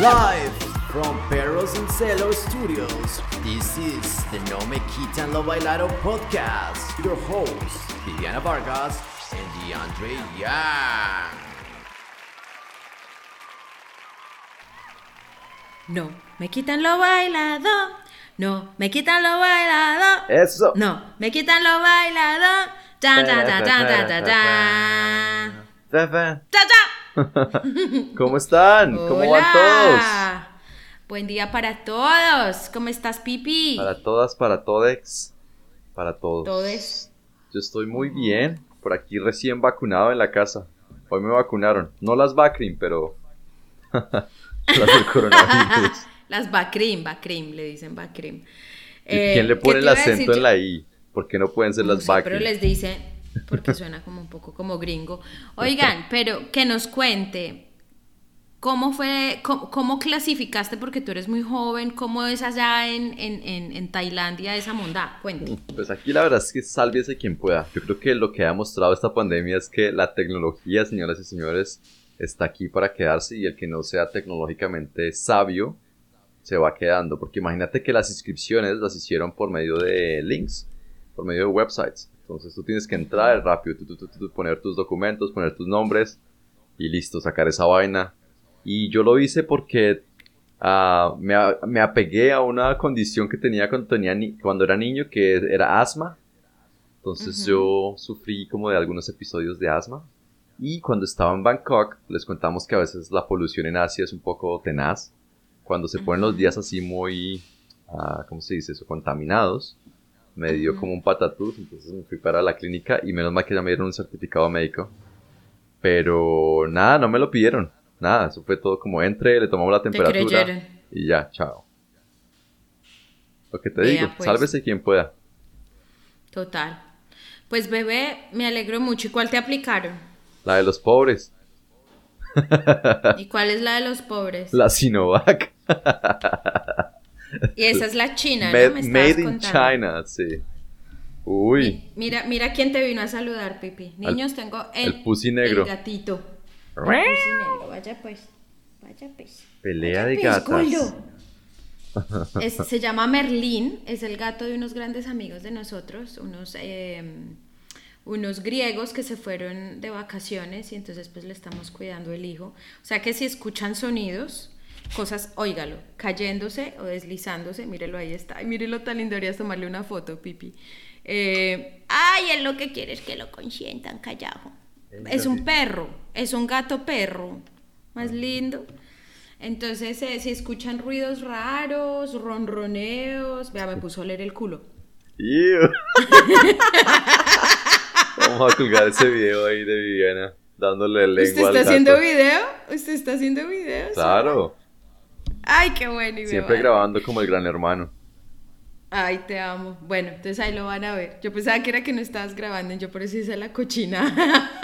Live from Perros and Celos Studios, this is the No Me Quitan Lo Bailado podcast. Your hosts, Viviana Vargas and DeAndre Young. No, me quitan lo bailado. No, me quitan lo bailado. Eso. No, me quitan lo bailado. Ta ta ta ta ta ta ta. ¿Cómo están? ¿Cómo van Hola. Buen día para todos. ¿Cómo estás, Pipi? todos? Para todas, para todex, para todos. Todes. Yo estoy muy bien. Por aquí recién vacunado en la casa. Hoy me vacunaron. No las Bacrin, pero las del coronavirus. Las Bacrim, Bacrim, le dicen Bacrim. ¿Y quién le pone el acento en la I? ¿Por qué no pueden ser No las sé, Bacrin? pero les dicen, porque suena como un poco como gringo. Oigan, pero que nos cuente, ¿cómo fue, cómo, cómo clasificaste, porque tú eres muy joven, cómo es allá en, en, en, en Tailandia esa mondá? Cuente. Pues aquí la verdad es que sálvese quien pueda. Yo creo que lo que ha mostrado esta pandemia es que la tecnología, señoras y señores, está aquí para quedarse y el que no sea tecnológicamente sabio se va quedando. Porque imagínate que las inscripciones las hicieron por medio de links, por medio de websites. Entonces tú tienes que entrar rápido, tú, tú, tú, tú, poner tus documentos, poner tus nombres y listo, sacar esa vaina. Y yo lo hice porque ah, me, me apegué a una condición que tenía cuando, tenía ni- cuando era niño, que era asma. Entonces yo sufrí como de algunos episodios de asma. Y cuando estaba en Bangkok, les contamos que a veces la polución en Asia es un poco tenaz. Cuando se ponen los días así muy, ah, ¿cómo se dice eso? Contaminados. Me dio como un patatús, entonces me fui para la clínica y menos mal que ya me dieron un certificado médico. Pero nada, no me lo pidieron. Nada, eso fue todo como entre, le tomamos la temperatura y ya, chao. Lo que te Vea, digo, pues. sálvese quien pueda. Total. Pues bebé, me alegro mucho. ¿Y cuál te aplicaron? La de los pobres, ¿Y cuál es la de los pobres? la Sinovac. Y esa es la china, ¿no? Made, Me made in contando. China, sí. Uy, Mi- Mira, mira quién te vino a saludar, Pipi. Niños, tengo el, el pussy negro. el gatito. El pussy negro, vaya pues. Vaya pues. pelea Vaya de pues, gatas. Es- se llama Merlín, es el gato de unos grandes amigos de nosotros, unos, eh, unos griegos que se fueron de vacaciones y entonces pues le estamos cuidando el hijo. O sea que si escuchan sonidos, cosas, óigalo, cayéndose o deslizándose, mírelo ahí está. Ay, mírelo tan lindo, deberías tomarle una foto, Pipi. Eh, ay, él lo que quiere es que lo consientan, callado. Es un perro, es un gato perro, más lindo. Entonces, eh, si escuchan ruidos raros, ronroneos, vea, me puso a oler el culo. Vamos a colgar ese video ahí de Viviana dándole lengua ¿Usted al está haciendo video? ¿Usted está haciendo videos? Claro, Ay, qué bueno. y siempre va- grabando como el gran hermano. Ay, te amo. Bueno, entonces ahí lo van a ver. Yo pensaba que era que no estabas grabando, yo por eso hice la cochina.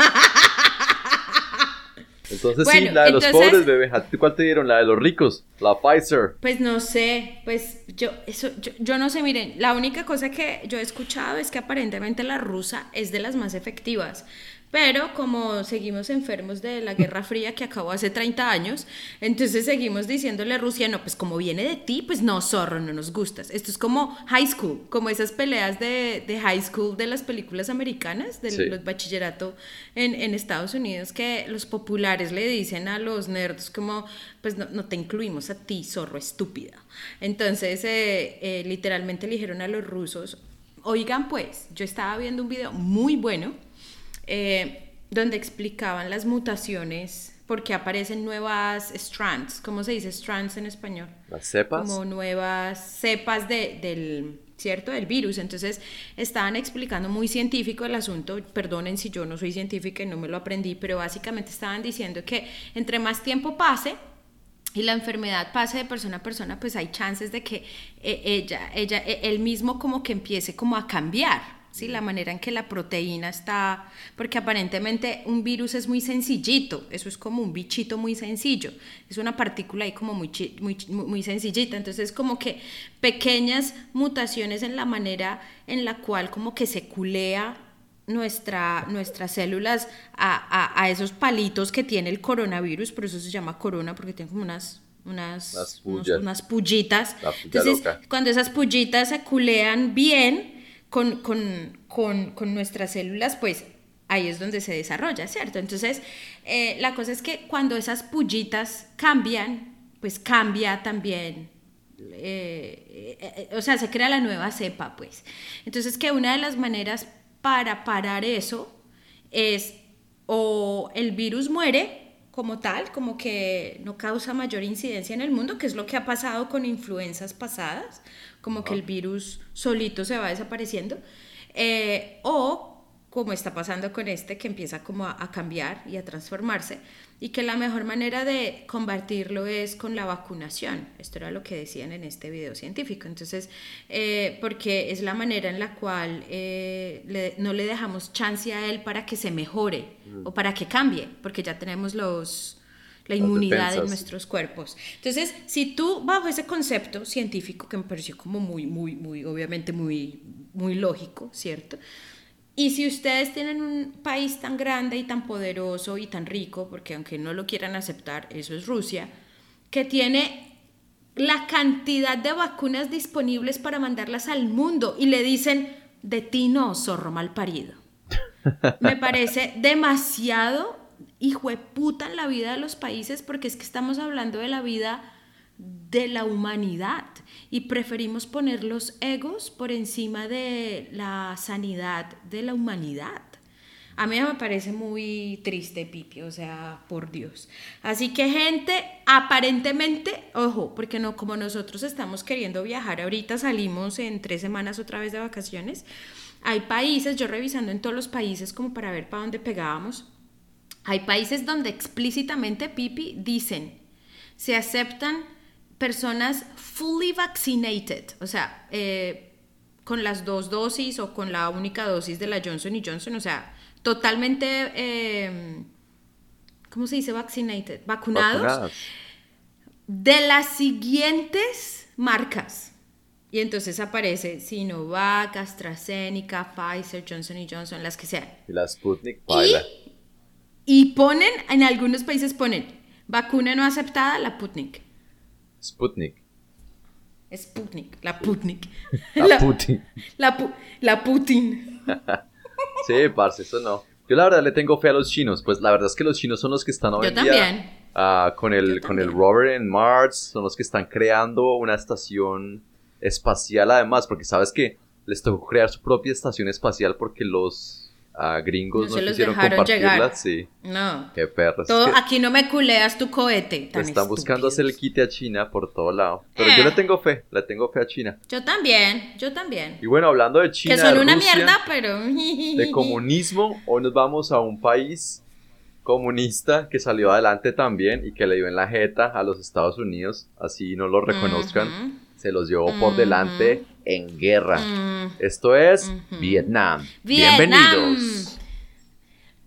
Entonces sí, Bueno, la de los entonces- pobres, bebé. ¿A ti cuál te dieron? La de los ricos, la Pfizer. Pues no sé, pues yo, eso, yo, yo no sé, miren, la única cosa que yo he escuchado es que aparentemente la rusa es de las más efectivas, pero como seguimos enfermos de la Guerra Fría que acabó hace 30 años, entonces seguimos diciéndole a Rusia, no, pues como viene de ti, pues no, zorro, no nos gustas. Esto es como high school, como esas peleas de, de high school de las películas americanas, de Sí. los bachillerato en, en Estados Unidos, que los populares le dicen a los nerds como, pues no, no te incluimos a ti, zorro estúpida. Entonces, eh, eh, literalmente le dijeron a los rusos, oigan pues, yo estaba viendo un video muy bueno eh, donde explicaban las mutaciones, porque aparecen nuevas strands, ¿cómo se dice strands en español? Las cepas. como nuevas cepas de- del, ¿cierto? Del virus. Entonces, estaban explicando muy científico el asunto. Perdonen si yo no soy científica y no me lo aprendí, pero básicamente estaban diciendo que entre más tiempo pase y la enfermedad pase de persona a persona, pues hay chances de que eh, ella, ella, él mismo como que empiece como a cambiar. ¿Sí? La manera en que la proteína está, porque aparentemente un virus es muy sencillito, eso es como un bichito muy sencillo, es una partícula ahí como muy, muy, muy sencillita, entonces como que pequeñas mutaciones en la manera en la cual como que se culea nuestra, nuestras células a, a, esos palitos que tiene el coronavirus, por eso se llama corona, porque tiene como unas unas, unas pullitas. Entonces, cuando esas pullitas se culean bien, con, con, con, con nuestras células, pues ahí es donde se desarrolla, ¿cierto? Entonces, eh, la cosa es que cuando esas pullitas cambian, pues cambia también, eh, eh, o sea, se crea la nueva cepa, pues. Entonces, que una de las maneras para parar eso es o el virus muere como tal, como que no causa mayor incidencia en el mundo, que es lo que ha pasado con influencias pasadas, como que el virus solito se va desapareciendo, eh, o como está pasando con este, que empieza como a, cambiar y a transformarse, y que la mejor manera de combatirlo es con la vacunación. Esto era lo que decían en este video científico. Entonces, eh, porque es la manera en la cual eh, no le dejamos chance a él para que se mejore o para que cambie, porque ya tenemos los la inmunidad de nuestros cuerpos. Entonces, si tú bajo ese concepto científico que me pareció como muy, muy, muy, obviamente muy, muy lógico, ¿cierto? Y si ustedes tienen un país tan grande y tan poderoso y tan rico, porque aunque no lo quieran aceptar, eso es Rusia, que tiene la cantidad de vacunas disponibles para mandarlas al mundo y le dicen, de ti no, zorro mal parido. Me parece demasiado hijo de puta en la vida de los países porque es que estamos hablando de la vida de la humanidad y preferimos poner los egos por encima de la sanidad de la humanidad. A mí me parece muy triste, Pipi, o sea, por Dios. Así que gente, aparentemente, ojo, porque no como nosotros estamos queriendo viajar, ahorita salimos en tres semanas otra vez de vacaciones. Hay países, yo revisando en todos los países como para ver para dónde pegábamos, hay países donde explícitamente, Pipi, dicen, se aceptan personas fully vaccinated, o sea, eh, con las dos dosis o con la única dosis de la Johnson y Johnson, o sea, totalmente, eh, ¿cómo se dice vaccinated? Vacunados. De las siguientes marcas. Y entonces aparece Sinovac, AstraZeneca, Pfizer, Johnson y Johnson, las que sean. Y la Sputnik, y ponen, en algunos países ponen vacuna no aceptada, la Putnik. Sputnik. Sputnik, la Putnik. La, Putin. La, Putin. sí, parce, eso no. Yo la verdad le tengo fe a los chinos, pues la verdad es que los chinos son los que están hoy Yo también. Ah, con el, con el rover en Mars, son los que están creando una estación espacial además, porque sabes que les tocó crear su propia estación espacial porque los a gringos no, quisieron compartirla, sí. No. Qué perros. Todo, aquí no me culeas tu cohete. están buscando hacer el quite a China por todo lado. Pero yo le eh. tengo fe, le tengo fe a China. Yo también, yo también. Y bueno, hablando de China. Que son una mierda, pero. De comunismo, hoy nos vamos a un país comunista que salió adelante también y que le dio en la jeta a los Estados Unidos, así no lo reconozcan se los llevó por delante en guerra. Esto es Vietnam. Bienvenidos.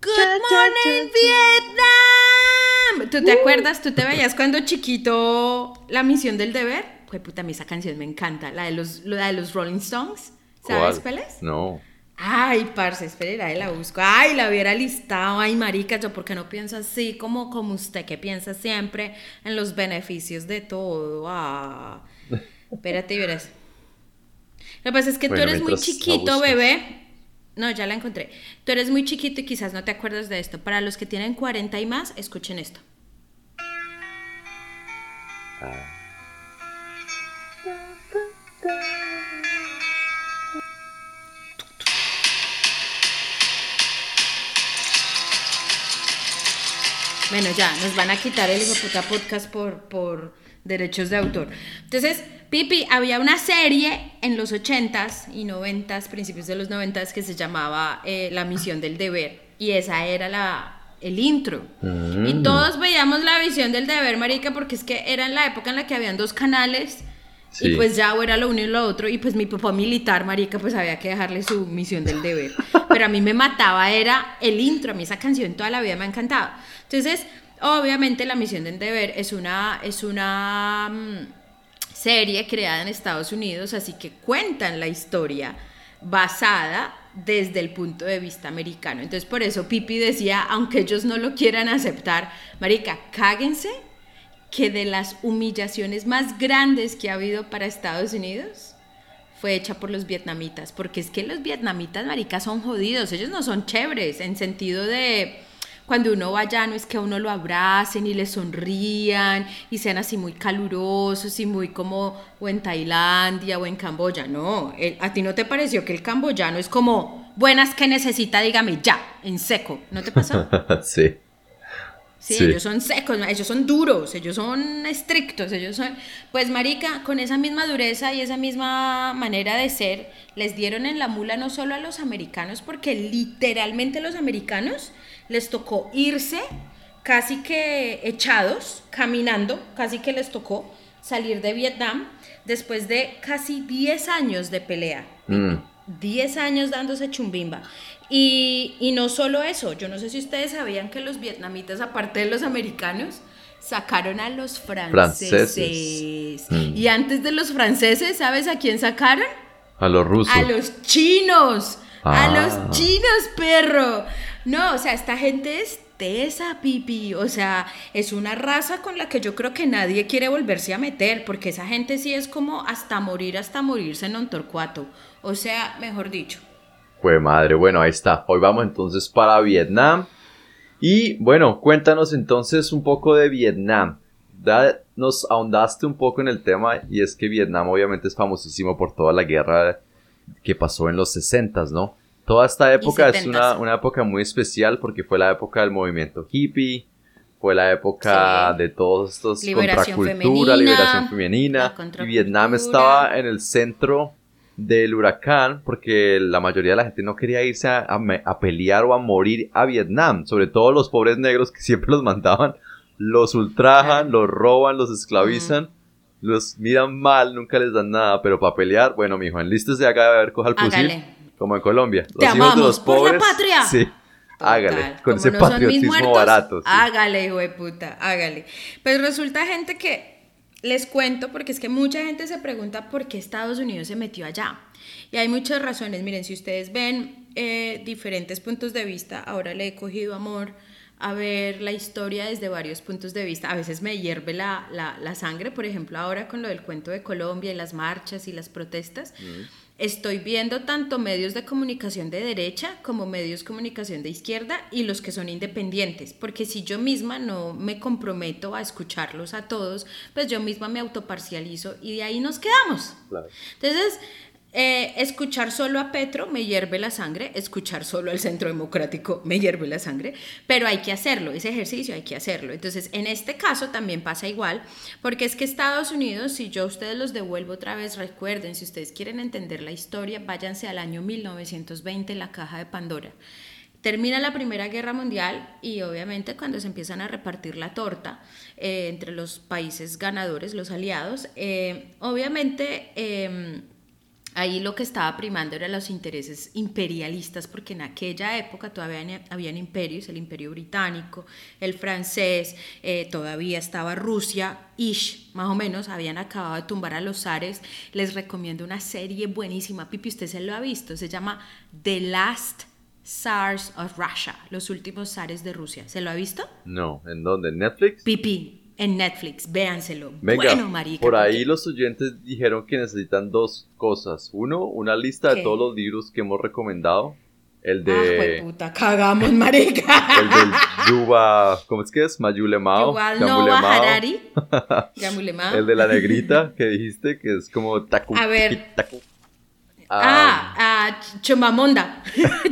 Good morning, Vietnam. ¿Tú te acuerdas? ¿Tú te veías cuando chiquito la misión del deber? Pues puta, a mí esa canción me encanta, la de los, la de los Rolling Stones. ¿Sabes cuál, es? No. Ay, parce, espera, ahí la busco. Ay, la hubiera listado. Ay, marica, yo porque no pienso así como, como usted que piensa siempre en los beneficios de todo. Ah. Espérate, verás. Lo que pasa es que tú eres muy chiquito, bebé. No, ya la encontré. Tú eres muy chiquito y quizás no te acuerdas de esto. Para los que tienen 40 y más, escuchen esto. Ah. Bueno, ya, nos van a quitar el hijo puta podcast por, por derechos de autor. Entonces, Pipi, había una serie en los 80s y 90s, principios de los 90s, que se llamaba eh, La misión del deber. Y esa era la, el intro. Mm. Y todos veíamos la visión del deber, marica, porque es que era en la época en la que habían dos canales Y pues ya era lo uno y lo otro, y pues mi papá militar, marica, pues había que dejarle su misión del deber. Pero a mí me mataba, era el intro, a mí esa canción toda la vida me ha encantado. Entonces, obviamente la misión del deber es una, es una mm, serie creada en Estados Unidos, así que cuentan la historia basada desde el punto de vista americano. Entonces, por eso Pipi decía, aunque ellos no lo quieran aceptar, marica, cáguense que de las humillaciones más grandes que ha habido para Estados Unidos fue hecha por los vietnamitas, porque es que los vietnamitas, marica, son jodidos, ellos no son chéveres en sentido de cuando uno va allá no es que a uno lo abracen y le sonrían y sean así muy calurosos y muy como o en Tailandia o en Camboya, no, a ti no te pareció que el camboyano es como buenas que necesita, dígame ya, en seco, ¿no te pasó? sí. Sí, ellos son secos, ellos son duros, ellos son estrictos, ellos son... Pues marica, con esa misma dureza y esa misma manera de ser, les dieron en la mula no solo a los americanos, porque literalmente los americanos les tocó irse casi que echados, caminando, casi que les tocó salir de Vietnam después de casi 10 años de pelea. 10 mm. años dándose chumbimba. Y, no solo eso, yo no sé si ustedes sabían que los vietnamitas, aparte de los americanos, sacaron a los franceses. Mm. Y antes de los franceses, ¿sabes a quién sacaron? A los rusos. A los chinos. A Ah. los chinos, perro. No, o sea, esta gente es tesa, pipi. O sea, es una raza con la que yo creo que nadie quiere volverse a meter, porque esa gente sí es como hasta morir, hasta morirse en un torcuato. O sea, mejor dicho. Pues madre, bueno, ahí está. Hoy vamos entonces para Vietnam. Y bueno, cuéntanos entonces un poco de Vietnam. Nos ahondaste un poco en el tema y es que Vietnam obviamente es famosísimo por toda la guerra que pasó en los 60, ¿no? Toda esta época es 70s. una, una época muy especial porque fue la época del movimiento hippie, fue la época Sí. de todos estos Liberación contracultura, femenina, liberación femenina. Y. Vietnam estaba en el centro del huracán porque la mayoría de la gente no quería irse a, a me- a pelear o a morir a Vietnam, sobre todo los pobres negros que siempre los mandaban, los ultrajan, los roban, los esclavizan, los miran mal, nunca les dan nada, pero para pelear, bueno, mijo, enlístese acá a ver, coja el fusil. Como en Colombia. Los Te hijos de los por la pobres, patria. Sí, hágale, Total. con Como ese no patriotismo muertos, barato. sí. Hágale, hijo de puta, hágale. Pues resulta, gente, que les cuento, porque es que mucha gente se pregunta por qué Estados Unidos se metió allá. Y hay muchas razones. Miren, si ustedes ven eh, diferentes puntos de vista, ahora le he cogido amor a ver la historia desde varios puntos de vista. A veces me hierve la, la, la sangre, por ejemplo, ahora con lo del cuento de Colombia y las marchas y las protestas. Estoy viendo tanto medios de comunicación de derecha como medios de comunicación de izquierda y los que son independientes, porque si yo misma no me comprometo a escucharlos a todos, pues yo misma me autoparcializo y de ahí nos quedamos. Claro. Entonces, eh, escuchar solo a Petro me hierve la sangre, escuchar solo al Centro Democrático me hierve la sangre, pero hay que hacerlo, ese ejercicio hay que hacerlo. Entonces, en este caso también pasa igual, porque es que Estados Unidos, si yo ustedes los devuelvo otra vez, recuerden, si ustedes quieren entender la historia, váyanse al año 1920, la caja de Pandora. Termina la Primera Guerra Mundial y obviamente cuando se empiezan a repartir la torta eh, entre los países ganadores, los aliados, eh, obviamente... Ahí lo que estaba primando eran los intereses imperialistas, porque en aquella época todavía habían, imperios, el imperio británico, el francés, eh, todavía estaba Rusia, ish, más o menos, habían acabado de tumbar a los zares. Les recomiendo una serie buenísima, Pipi, usted se lo ha visto, se llama The Last Tsars of Russia, los últimos zares de Rusia. ¿Se lo ha visto? No, ¿en dónde? ¿En Netflix? Pipi, en Netflix, véanselo. Venga, bueno, marica. por ahí porque- los oyentes dijeron que necesitan dos cosas. Uno, una lista de ¿Qué? todos los libros que hemos recomendado. El Ah, de... puta, cagamos, marica. el del Yuba... ¿Cómo es que es? Mayulemao. Yuval Harari. El de la negrita que dijiste, que es como tacu. A ver. tacu. Ah, ah, ch- chumamonda.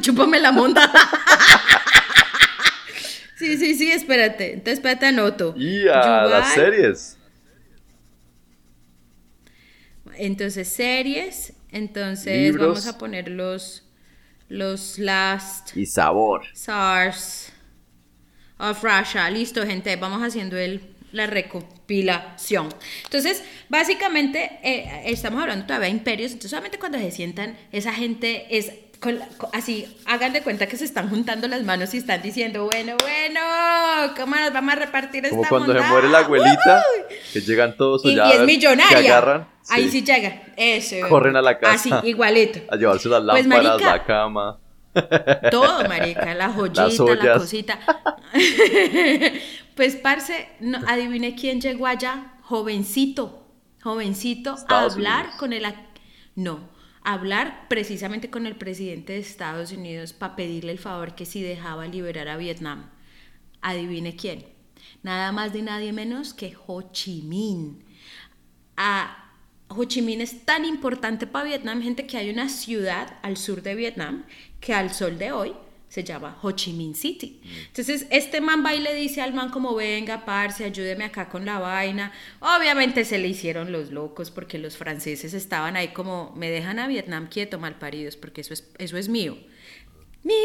Chúpame la monda. Sí, sí, sí, espérate. Entonces, espérate, anoto. Y a las series. Entonces, series. Entonces, Libros. vamos a poner los, los last Y sabor. SARS of Russia. Listo, gente. Vamos haciendo el, la recopilación. Entonces, básicamente, eh, estamos hablando todavía de imperios, entonces solamente cuando se sientan, esa gente es así, hagan de cuenta que se están juntando las manos y están diciendo, bueno, bueno, ¿cómo nos vamos a repartir esta Como cuando se muere la abuelita, que llegan todos y, y es millonaria. agarran. Ahí sí. llegan, eso. Corren a la casa. Así, igualito. A llevarse las pues, lámparas, la cama. Todo, marica, la joyita, la cosita. pues, parce, no, adivine quién llegó allá, jovencito, jovencito, a hablar con el... No, hablar precisamente con el presidente de Estados Unidos para pedirle el favor que si dejaba liberar a Vietnam. Adivine quién. Nada más de nadie menos que Ho Chi Minh. A Ho Chi Minh es tan importante para Vietnam, gente, que hay una ciudad al sur de Vietnam que al sol de hoy se llama Ho Chi Minh City. Entonces, este man va y le dice al man como, venga, parce, ayúdeme acá con la vaina. Obviamente se le hicieron los locos porque los franceses estaban ahí como, me dejan a Vietnam quieto, mal paridos, porque eso es, eso es mío. ¡Mío!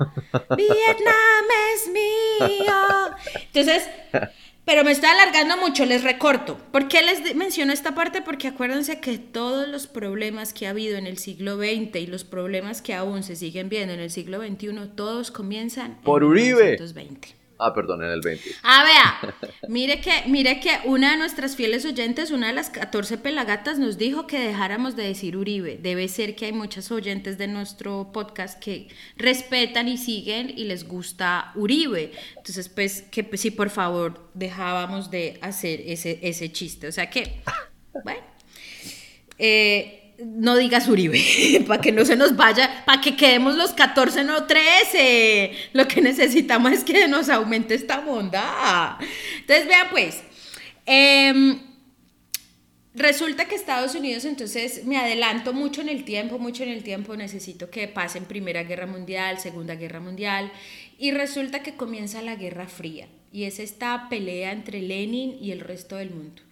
¡Vietnam es mío! Entonces, pero me está alargando mucho, les recorto. ¿Por qué les menciono esta parte? Porque acuérdense que todos los problemas que ha habido en el siglo XX y los problemas que aún se siguen viendo en el siglo XXI, todos comienzan por en Uribe. Ah, perdón, en el 20. Ah, vea, mire que, mire que una de nuestras fieles oyentes, una de las 14 pelagatas, nos dijo que dejáramos de decir Uribe. Debe ser que hay muchas oyentes de nuestro podcast que respetan y siguen y les gusta Uribe. Entonces, pues, que pues, sí, por favor, dejábamos de hacer ese, ese chiste. O sea que, bueno. Eh, no digas Uribe, para que no se nos vaya, para que quedemos los 14, no 13. Lo que necesitamos es que nos aumente esta bondad. Entonces, vean pues, em, resulta que Estados Unidos, entonces me adelanto mucho en el tiempo, mucho en el tiempo, necesito que pasen Primera Guerra Mundial, Segunda Guerra Mundial, y resulta que comienza la Guerra Fría, y es esta pelea entre Lenin y el resto del mundo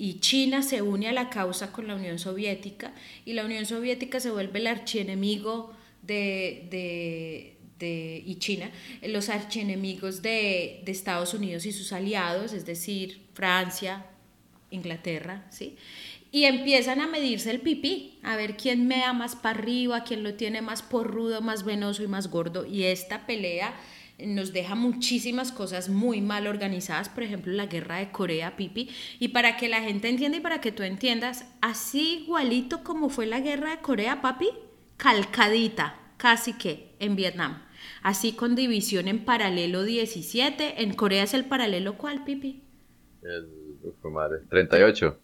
y China se une a la causa con la Unión Soviética y la Unión Soviética se vuelve el archienemigos de, de, de, y China, los archienemigos de, de Estados Unidos y sus aliados, es decir, Francia, Inglaterra, ¿sí? Y empiezan a medirse el pipí, a ver quién mea más para arriba, quién lo tiene más porrudo, más venoso y más gordo. Y esta pelea nos deja muchísimas cosas muy mal organizadas, por ejemplo la guerra de Corea, Pipi, y para que la gente entienda y para que tú entiendas, así igualito como fue la guerra de Corea, papi, calcadita, casi que en Vietnam, así con división en paralelo 17, en Corea es el paralelo cuál, Pipi? El, madre, 38.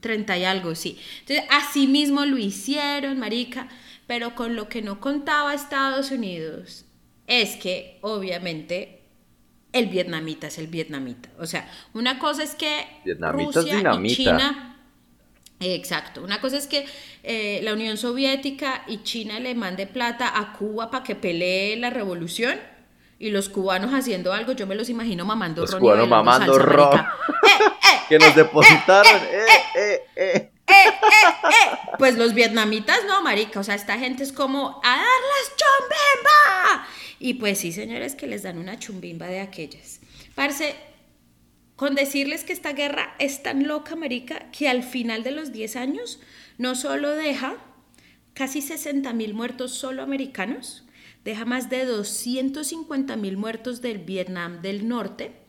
30 y algo, sí. Entonces, así mismo lo hicieron, marica, pero con lo que no contaba Estados Unidos es que obviamente el vietnamita es el vietnamita. O sea, una cosa es que Rusia y China... Exacto. Una cosa es que eh, la Unión Soviética y China le mande plata a Cuba para que pelee la revolución y los cubanos haciendo algo, yo me los imagino mamando los cubanos mamando ron. que nos depositaron. Pues los vietnamitas no, marica. O sea, esta gente es como a darles chombemba. Y pues sí, señores, que les dan una chumbimba de aquellas. Parce, con decirles que esta guerra es tan loca, marica, que al final de los 10 años no solo deja casi 60 mil muertos solo americanos, deja más de 250 mil muertos del Vietnam del Norte.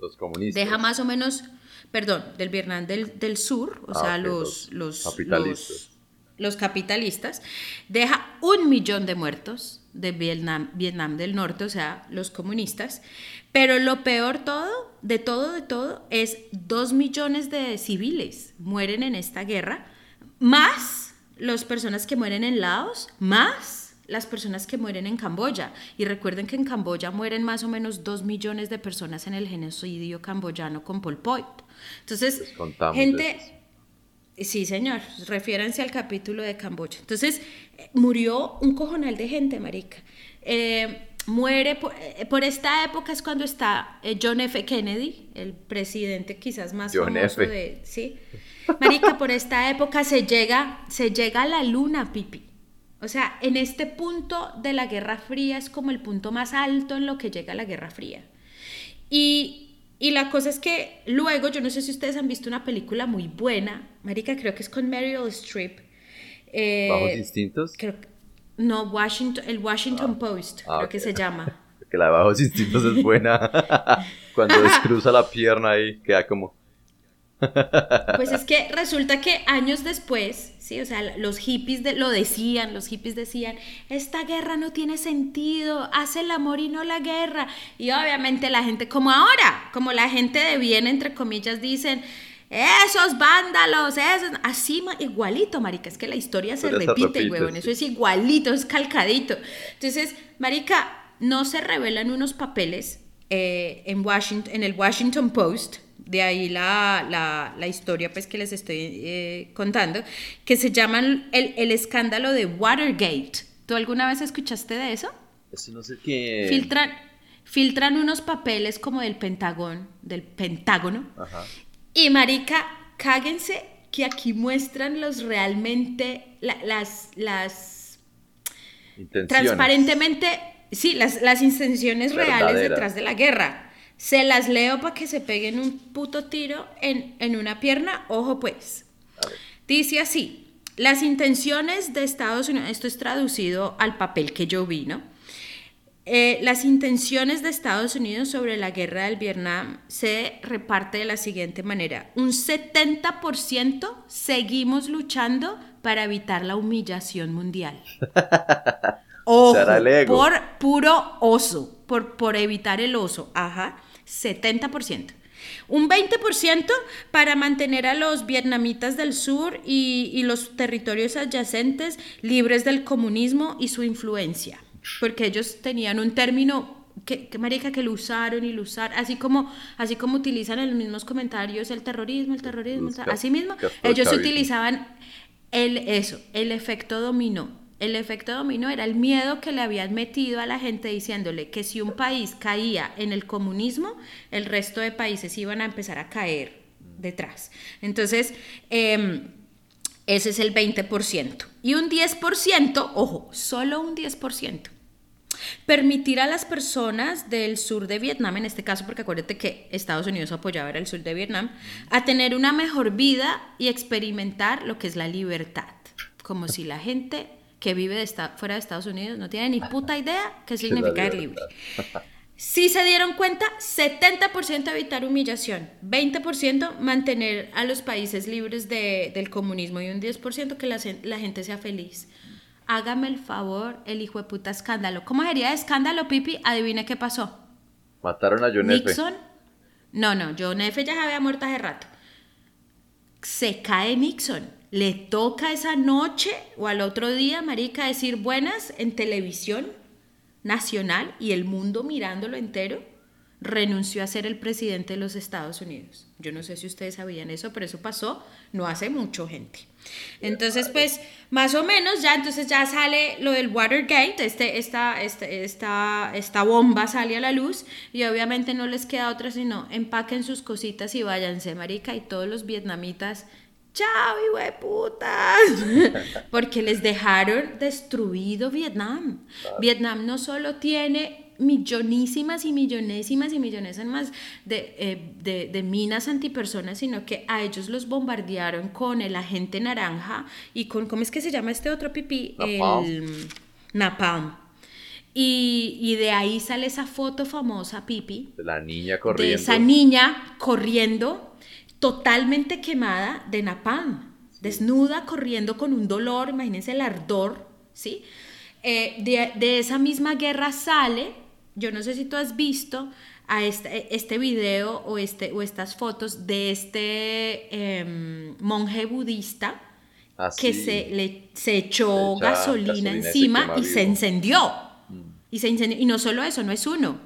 Los comunistas. Deja más o menos, perdón, del Vietnam del, del Sur, o ah, sea, los, los, capitalistas. los capitalistas. Deja un millón de muertos de Vietnam, Vietnam del Norte, o sea, los comunistas. Pero lo peor todo, de todo, de todo, es dos millones de civiles mueren en esta guerra, más las personas que mueren en Laos, más las personas que mueren en Camboya. Y recuerden que en Camboya mueren más o menos dos millones de personas en el genocidio camboyano con Pol Pot. Entonces, gente... Sí, señor, refiéranse al capítulo de Camboya. Entonces, murió un cojonal de gente, marica. Eh, muere eh, por, esta época es cuando está eh, John F. Kennedy, el presidente quizás más famoso de, sí. Marica, por esta época se llega, se llega a la luna, pipi. O sea, en este punto de la Guerra Fría es como el punto más alto en lo que llega la Guerra Fría. Y Y la cosa es que luego, yo no sé si ustedes han visto una película muy buena, Marica, creo que es con Meryl Streep. Eh, ¿Bajos instintos? Creo, no, Washington, el Washington ah. Post, ah, creo que se llama. Que la de bajos instintos es buena. Cuando descruza la pierna ahí, queda como... Pues es que resulta que años después, sí, o sea, los hippies lo decían, los hippies decían, esta guerra no tiene sentido, hace el amor y no la guerra. Y obviamente la gente, como ahora, como la gente de bien, entre comillas, dicen, esos vándalos, esos, así igualito, marica, es que la historia se repite, huevón, eso es igualito, es calcadito. Entonces, marica, no se revelan unos papeles eh, en, Washington, en el Washington Post, de ahí la, historia pues que les estoy eh, contando, que se llaman el, el, escándalo de Watergate. ¿Tú alguna vez escuchaste de eso? Eso no sé qué. Filtran, filtran unos papeles como del Pentagón, del Pentágono. Ajá. Y marica, cáguense que aquí muestran los realmente, las, las... Transparentemente, sí, las, las intenciones reales detrás de la guerra. Se las leo para que se peguen un puto tiro en, en una pierna. Ojo pues. Dice así, las intenciones de Estados Unidos, esto es traducido al papel que yo vi, ¿no? Eh, las intenciones de Estados Unidos sobre la guerra del Vietnam se reparte de la siguiente manera. Un 70% seguimos luchando para evitar la humillación mundial. Ojo, por puro oso, por, por evitar el oso. Ajá, 70%. Un 20% para mantener a los vietnamitas del sur y, y los territorios adyacentes libres del comunismo y su influencia porque ellos tenían un término que, que, marica que lo usaron y lo usaron, así como así como utilizan en los mismos comentarios el terrorismo, el terrorismo, así mismo, ellos utilizaban el eso, el efecto dominó. El efecto dominó era el miedo que le habían metido a la gente diciéndole que si un país caía en el comunismo, el resto de países iban a empezar a caer detrás. Entonces, eh, ese es el 20%. Y un 10%, ojo, solo un 10%. Permitir a las personas del sur de Vietnam, en este caso, porque acuérdate que Estados Unidos apoyaba el sur de Vietnam, a tener una mejor vida y experimentar lo que es la libertad. Como si la gente que vive de fuera de Estados Unidos no tiene ni puta idea qué significa ser libre. Si se dieron cuenta, 70% evitar humillación, 20% mantener a los países libres del comunismo y un 10% que la, la, gente sea feliz. Hágame el favor, el hijo de puta escándalo. ¿Cómo sería escándalo, Pipi? Adivine qué pasó. Mataron a John Nixon. No, no, John F. ya se había muerto hace rato. Se cae Nixon. Le toca esa noche o al otro día, marica, decir buenas en televisión nacional y el mundo mirándolo entero, renunció a ser el presidente de los Estados Unidos. Yo no sé si ustedes sabían eso, pero eso pasó no hace mucho, gente. Entonces, pues, más o menos, ya entonces ya sale lo del Watergate, este, esta, este, esta, esta bomba sale a la luz y obviamente no les queda otra sino empaquen sus cositas y váyanse, marica, y todos los vietnamitas chao, hijo de putas, porque les dejaron destruido Vietnam. Vietnam no solo tiene millonísimas y millonésimas y millones más de, eh, de, de, minas antipersonas, sino que a ellos los bombardearon con el agente naranja y con, ¿cómo es que se llama este otro pipí? El napalm. Y, y, de ahí sale esa foto famosa, Pipi. De la niña corriendo. De esa niña corriendo totalmente quemada de napalm, desnuda, corriendo con un dolor, imagínense el ardor, ¿sí? Eh, de, esa misma guerra sale, yo no sé si tú has visto a este, este video o, este, o estas fotos de este em, monje budista ah, que se, le, se echó gasolina, encima y se encendió. Mm. Y se incendió. Y no solo eso, no es uno.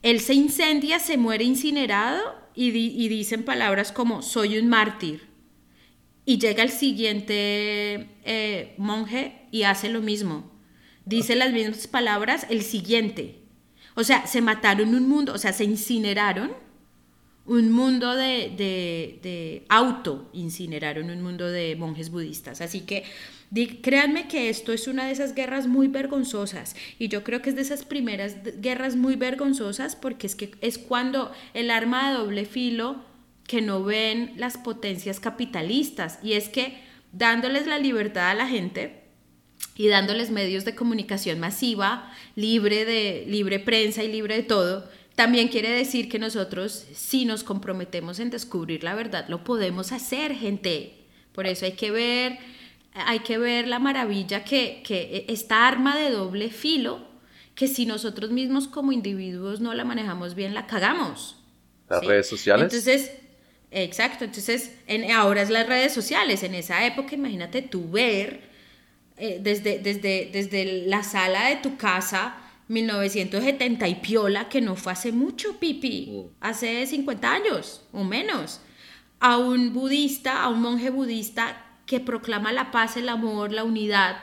Él se incendia, se muere incinerado y, dicen palabras como soy un mártir. Y llega el siguiente eh, monje y hace lo mismo. Dice las mismas palabras el siguiente. O sea, se mataron un mundo, o sea, se incineraron un mundo de, de, de auto incineraron un mundo de monjes budistas. Así que créanme que esto es una de esas guerras muy vergonzosas y yo creo que es de esas primeras guerras muy vergonzosas porque es que es cuando el arma de doble filo que no ven las potencias capitalistas y es que dándoles la libertad a la gente y dándoles medios de comunicación masiva, libre de libre prensa y libre de todo, también quiere decir que nosotros, si nos comprometemos en descubrir la verdad, lo podemos hacer, gente. Por eso hay que ver, hay que ver la maravilla que, que esta arma de doble filo, que si nosotros mismos como individuos no la manejamos bien, la cagamos. Las redes sociales. Entonces, exacto, entonces en, ahora es las redes sociales. En esa época, imagínate tú ver eh, desde, desde, desde la sala de tu casa 1970 y piola, que no fue hace mucho, Pipi, mm. hace 50 años o menos, a un budista, a un monje budista que proclama la paz, el amor, la unidad,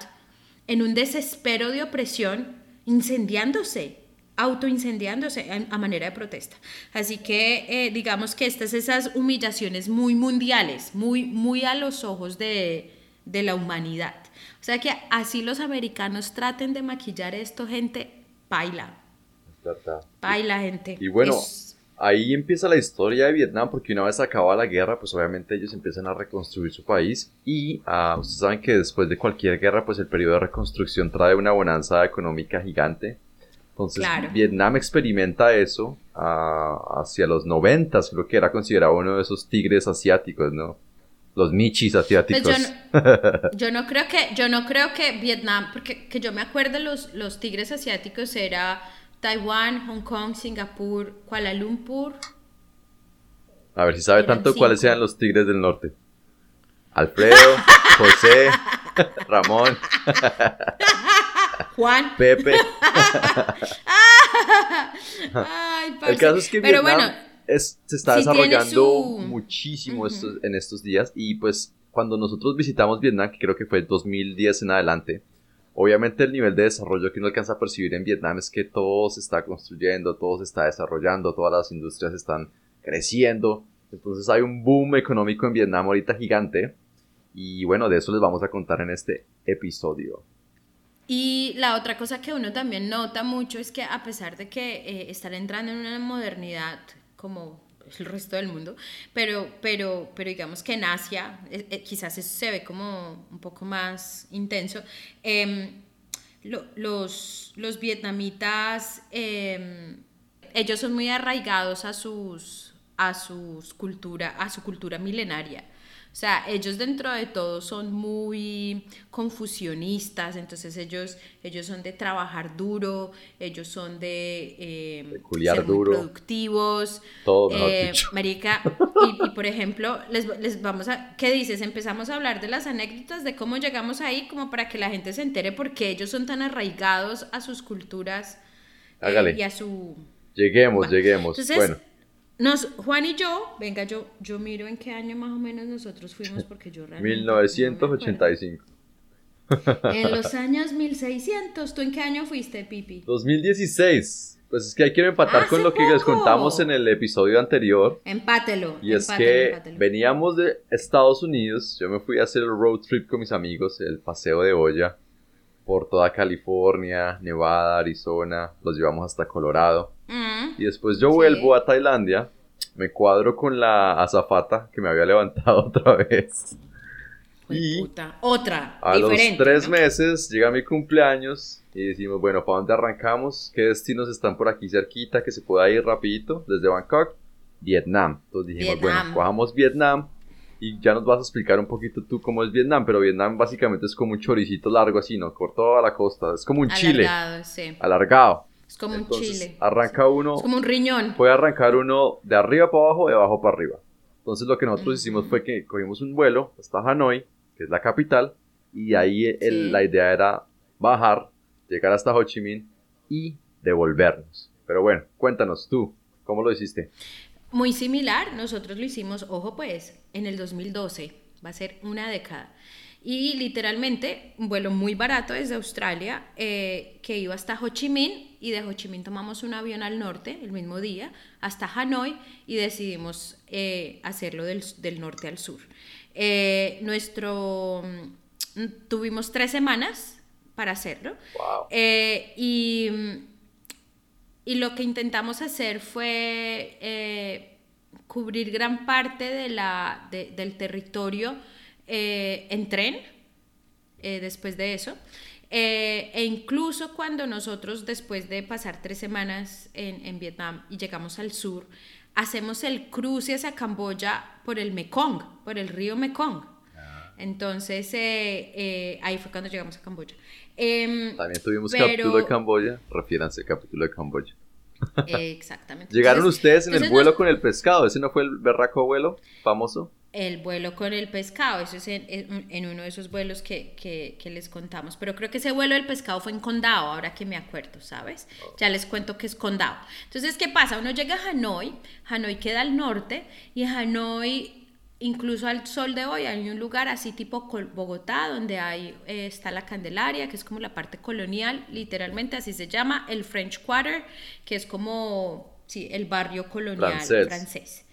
en un desespero de opresión, incendiándose, autoincendiándose a manera de protesta. Así que eh, digamos que estas esas humillaciones muy mundiales, muy, muy a los ojos de, de la humanidad. O sea que así los americanos traten de maquillar esto, gente, baila. Baila, gente. Y bueno, ahí empieza la historia de Vietnam porque una vez acaba la guerra, pues obviamente ellos empiezan a reconstruir su país y uh, ustedes saben que después de cualquier guerra, pues el periodo de reconstrucción trae una bonanza económica gigante. Entonces Vietnam experimenta eso uh, hacia los 90, creo que era considerado uno de esos tigres asiáticos, ¿no? Los michis asiáticos. Pues yo, no, creo que yo no creo que Vietnam, porque que yo me acuerdo los los tigres asiáticos era Taiwán, Hong Kong, Singapur, Kuala Lumpur. A ver si sabe tanto cuáles sean los tigres del norte. Alfredo, José, Ramón, Juan, Pepe. El caso es que Pero bueno, se está desarrollando muchísimo en estos días. Y pues cuando nosotros visitamos Vietnam, que creo que fue 2010 en adelante, obviamente el nivel de desarrollo que uno alcanza a percibir en Vietnam es que todo se está construyendo, todo se está desarrollando, todas las industrias están creciendo, entonces hay un boom económico en Vietnam ahorita gigante. Y bueno, de eso les vamos a contar en este episodio. Y la otra cosa que uno también nota mucho es que a pesar de que eh, están entrando en una modernidad como el resto del mundo, pero, pero, pero digamos que en Asia eh, eh, quizás eso se ve como un poco más intenso. Em, los, los vietnamitas, em, ellos son muy arraigados a, sus, a, sus cultura, a su cultura milenaria. O sea, ellos dentro de todo son muy confusionistas, entonces ellos, ellos son de trabajar duro, ellos son de, eh, ser muy productivos. Todo, eh, Marica, y, por ejemplo, les, les, vamos a, ¿qué dices? Empezamos a hablar de las anécdotas de cómo llegamos ahí, como para que la gente se entere por qué ellos son tan arraigados a sus culturas eh, y a su... Lleguemos, lleguemos. bueno nos, Juan y yo, venga, yo, yo miro en qué año más o menos nosotros fuimos porque yo realmente 1985. en los años 1600, ¿tú en qué año fuiste, Pipi? 2016. Pues es que hay que empatar con lo que les contamos en el episodio anterior. Empátelo. Y es que veníamos de Estados Unidos, yo me fui a hacer el road trip con mis amigos, el paseo de olla, por toda California, Nevada, Arizona, los llevamos hasta Colorado. Mm. y después yo vuelvo a Tailandia, me cuadro con la azafata que me había levantado otra vez. y otra. A los tres meses llega mi cumpleaños y decimos, bueno, ¿para dónde arrancamos? ¿Qué destinos están por aquí cerquita que se pueda ir rapidito desde Bangkok? Vietnam. Entonces dijimos, bueno, cojamos Vietnam y ya nos vas a explicar un poquito tú cómo es Vietnam, pero Vietnam básicamente es como un choricito largo así, ¿no? Por toda la costa, es como un Alargado, chile. Sí. Alargado. Es como un chile. Arranca uno. Es como un riñón. Puede arrancar uno de arriba para abajo, de abajo para arriba. Entonces lo que nosotros hicimos fue que cogimos un vuelo hasta Hanoi, que es la capital, y ahí la idea era bajar, llegar hasta Ho Chi Minh y devolvernos. Pero bueno, cuéntanos tú, ¿cómo lo hiciste? Muy similar, nosotros lo hicimos, ojo pues, en el 2012, va a ser una década. Y literalmente, un vuelo muy barato desde Australia, eh, que iba hasta Ho Chi Minh, y de Ho Chi Minh tomamos un avión al norte el mismo día, hasta Hanoi, y decidimos eh, hacerlo del, del, norte al sur. Eh, nuestro, mm, tuvimos tres semanas para hacerlo. y, y, lo que intentamos hacer fue cubrir gran parte de la, del territorio eh, en tren eh, después de eso. Eh, e incluso cuando nosotros, después de pasar tres semanas en, en, Vietnam y llegamos al sur, hacemos el cruce hacia Camboya por el Mekong, por el río Mekong. Ah. Entonces, ahí fue cuando llegamos a Camboya. Em, También tuvimos capítulo de Camboya, refiéranse al capítulo de Camboya. Exactamente. ¿Llegaron ustedes en el vuelo con el pescado? ¿Ese no fue el berraco vuelo famoso? El vuelo con el pescado, eso es en, uno de esos vuelos que, que, les contamos. Pero creo que ese vuelo del pescado fue en Condado, ahora que me acuerdo, ¿sabes? Oh. Ya les cuento que es Condado. Entonces, ¿qué pasa? Uno llega a Hanoi, Hanoi queda al norte y Hanoi incluso al sol de hoy hay un lugar así tipo Bogotá donde hay eh, está la Candelaria que es como la parte colonial literalmente así se llama el French Quarter que es como sí, el barrio colonial francés.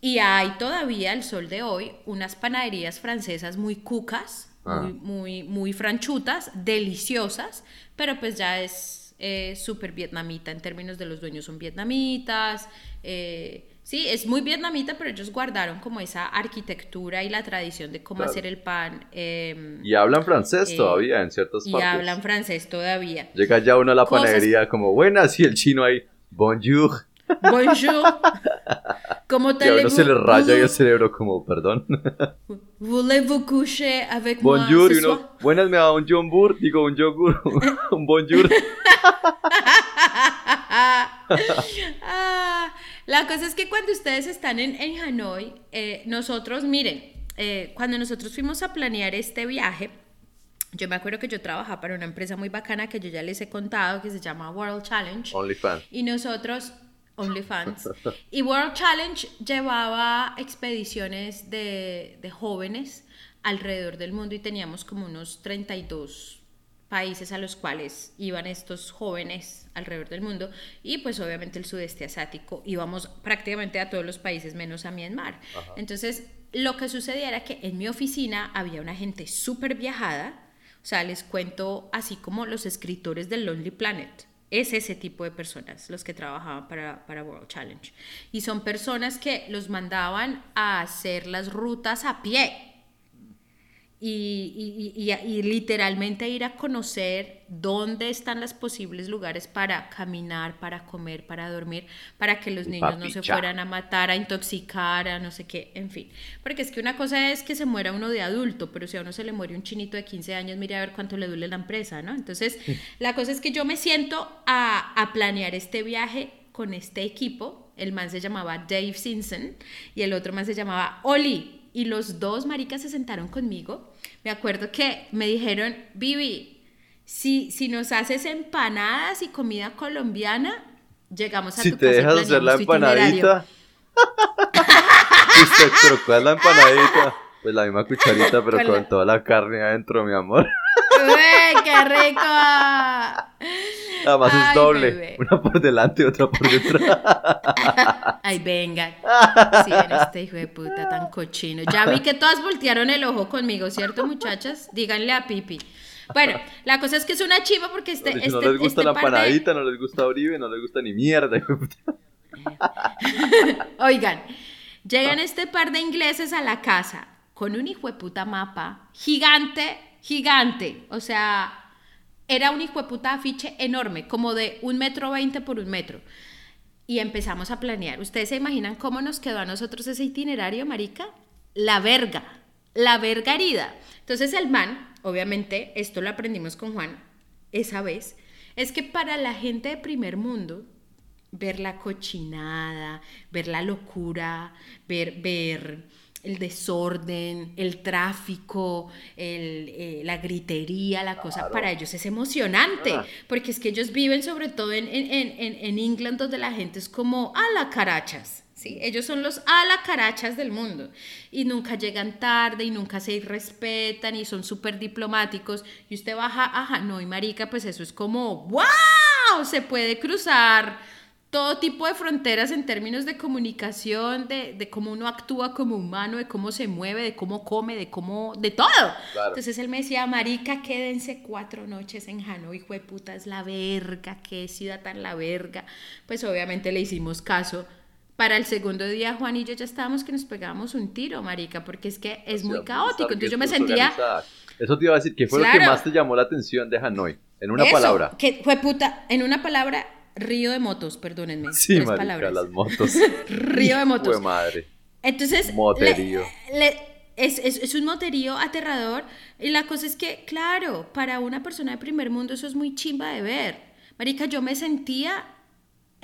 y hay todavía al sol de hoy unas panaderías francesas muy cucas ah. muy, muy, muy franchutas deliciosas pero pues ya es eh, súper vietnamita en términos de los dueños son vietnamitas eh, Sí, es muy vietnamita, pero ellos guardaron como esa arquitectura y la tradición de cómo hacer el pan. Em, y hablan francés eh, todavía en ciertas partes. Y hablan francés todavía. Llega ya uno a la panadería como, buenas, y el chino ahí, bonjour. Bonjour. ¿Cómo te y a uno se le raya el cerebro como, perdón. Voulez-vous coucher avec bonjour, moi? Bonjour, buenas, me da un yogur, digo un yogur, un bonjour. ah, la cosa es que cuando ustedes están en, en Hanoi, eh, nosotros, miren, eh, cuando nosotros fuimos a planear este viaje, yo me acuerdo que yo trabajaba para una empresa muy bacana que yo ya les he contado, que se llama World Challenge. OnlyFans. Y nosotros, OnlyFans. y World Challenge llevaba expediciones de, de jóvenes alrededor del mundo y teníamos como unos 32 países a los cuales iban estos jóvenes alrededor del mundo y pues obviamente el sudeste asiático íbamos prácticamente a todos los países menos a Myanmar. Entonces lo que sucedía era que en mi oficina había una gente súper viajada, o sea, les cuento así como los escritores del Lonely Planet. Es ese tipo de personas los que trabajaban para, para World Challenge. Y son personas que los mandaban a hacer las rutas a pie y, y, y, literalmente ir a conocer dónde están los posibles lugares para caminar, para comer, para dormir, para que los niños no se fueran a matar, a intoxicar, a no sé qué, en fin. Porque es que una cosa es que se muera uno de adulto, pero si a uno se le muere un chinito de 15 años, mire a ver cuánto le duele la empresa, ¿no? Entonces, la cosa es que yo me siento a, a planear este viaje con este equipo. El man se llamaba Dave Simpson y el otro man se llamaba Oli. Y los dos maricas se sentaron conmigo me acuerdo que me dijeron, Vivi, si, si nos haces empanadas y comida colombiana, llegamos a si te dejas hacer la empanadita. pero ¿cuál es la empanadita? Pues la misma cucharita, pero con toda la carne adentro, mi amor. ¡Uy, qué rico! Además es doble, una por delante y otra por detrás. Ay, venga. Sí, este hijo de puta tan cochino. Ya vi que todas voltearon el ojo conmigo, ¿cierto, muchachas? Díganle a Pipi. Bueno, la cosa es que es una chiva porque este. No, este, no les gusta este la panadita, no les gusta Oribe, no les gusta ni mierda. Oigan, llegan este par de ingleses a la casa con un hijo de puta mapa gigante, gigante. O sea, era un hijo de puta afiche enorme, como de un metro veinte por un metro. Y empezamos a planear. ¿Ustedes se imaginan cómo nos quedó a nosotros ese itinerario, marica? La verga, la verga herida. Entonces el man, obviamente, esto lo aprendimos con Juan esa vez, es que para la gente de primer mundo, ver la cochinada, ver la locura, ver, ver el desorden, el tráfico, eh, la gritería, la cosa, para ellos es emocionante, porque es que ellos viven sobre todo en, en, en, en England donde la gente es como a la carachas, ¿sí? Ellos son los alacarachas del mundo y nunca llegan tarde y nunca se irrespetan y son súper diplomáticos. Y usted baja a Hanoi, marica, pues eso es como, ¡wow! Se puede cruzar todo tipo de fronteras en términos de comunicación, de, de, cómo uno actúa como humano, de cómo se mueve, de cómo come, de cómo, de todo. Entonces él me decía, marica, quédense cuatro noches en Hanoi, hijo de puta, es la verga, qué ciudad tan la verga. Pues obviamente le hicimos caso. Para el segundo día, Juan y yo ya estábamos que nos pegábamos un tiro, marica, porque es que es muy caótico. Entonces yo me sentía... Eso te iba a decir, ¿qué fue lo que más te llamó la atención de Hanoi? En una palabra. Que fue puta, en una palabra, río de motos, perdónenme. Sí, marica, palabras. las motos. río de motos. madre. Entonces, moterío. es, es, es, un moterío aterrador. Y la cosa es que, claro, para una persona de primer mundo eso es muy chimba de ver. Marica, yo me sentía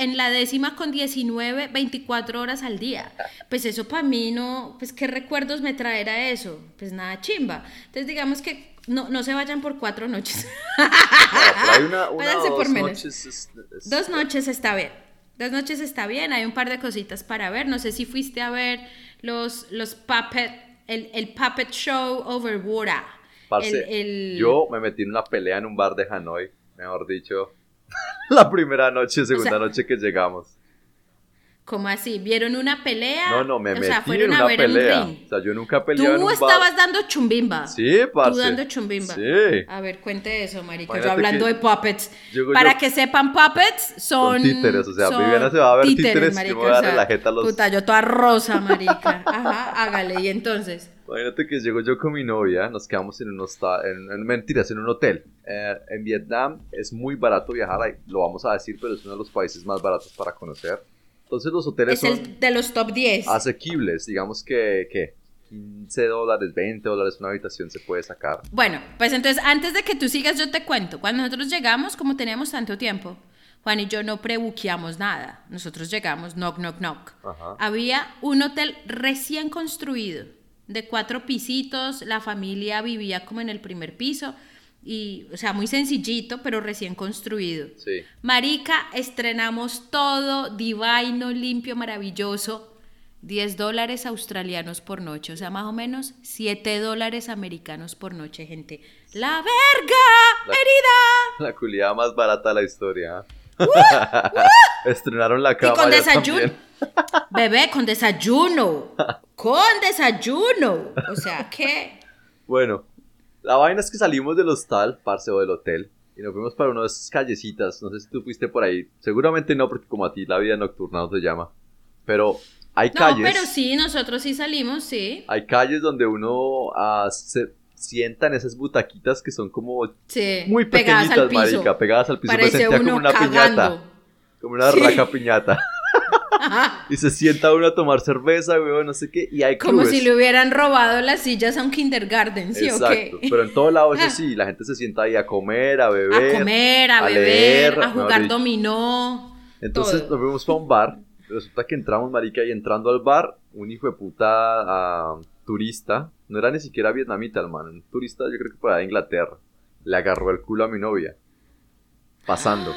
en la décima con 19, 24 horas al día. Pues eso para mí no, pues qué recuerdos me traerá eso. Pues nada chimba. Entonces digamos que no, no se vayan por cuatro noches. hay una, una por menos. Noches Dos noches está bien. Dos noches está bien. Hay un par de cositas para ver. No sé si fuiste a ver los, los puppet, el, el puppet show over water. Yo me metí en una pelea en un bar de Hanoi, mejor dicho, la primera noche, segunda noche que llegamos. ¿Cómo así? ¿Vieron una pelea? No, no, me metí en una pelea. O sea, yo nunca peleé en un Tú estabas dando chumbimba. Sí, parce. Tú dando chumbimba. Sí. A ver, cuente eso, marica. yo hablando de puppets. Para que sepan, puppets son... Son títeres, o sea, Viviana se va a ver títeres, títeres marica, me voy a la jeta los... Puta, yo toda rosa, marica. Ajá, hágale. ¿Y entonces? Imagínate que llego yo con mi novia, nos quedamos en un hostal, en, mentiras, en un hotel. Eh, en Vietnam es muy barato viajar, ahí, lo vamos a decir, pero es uno de los países más baratos para conocer. Entonces los hoteles es el de los top 10. Asequibles, digamos que, que 15 dólares, 20 dólares una habitación se puede sacar. Bueno, pues entonces antes de que tú sigas yo te cuento. Cuando nosotros llegamos, como teníamos tanto tiempo, Juan y yo no prebuqueamos nada. Nosotros llegamos, knock, knock, knock. Había un hotel recién construido, de cuatro pisitos, la familia vivía como en el primer piso y, o sea, muy sencillito, pero recién construido. Sí. Marica, estrenamos todo, divino, limpio, maravilloso. 10 dólares australianos por noche, o sea, más o menos 7 dólares americanos por noche, gente. ¡La verga! ¡Herida! La culiada más barata de la historia. Estrenaron la cama. Y con desayuno. Bebé, con desayuno. con desayuno. O sea, que. Bueno, la vaina es que salimos del hostal, parce, o del hotel, y nos fuimos para una de esas callecitas. No sé si tú fuiste por ahí. Seguramente no, porque como a ti la vida nocturna no se llama. Pero hay calles. No, pero sí, nosotros sí salimos, sí. Hay calles donde uno uh, se sienta en esas butaquitas que son como muy pequeñitas, marica, pegadas al piso. Parece me sentía como una piñata. Como una raca piñata. y se sienta uno a tomar cerveza, weón, no sé qué, y hay Como si le hubieran robado las sillas a un kindergarten, ¿sí Exacto, o qué? pero en todo lado eso sí, la gente se sienta ahí a comer, a beber. A comer, a, beber, a jugar dominó. Entonces nos fuimos para un bar, resulta que entramos, marica, y entrando al bar, un hijo de puta uh, turista, no era ni siquiera vietnamita, hermano, un turista yo creo que de Inglaterra, le agarró el culo a mi novia, pasando.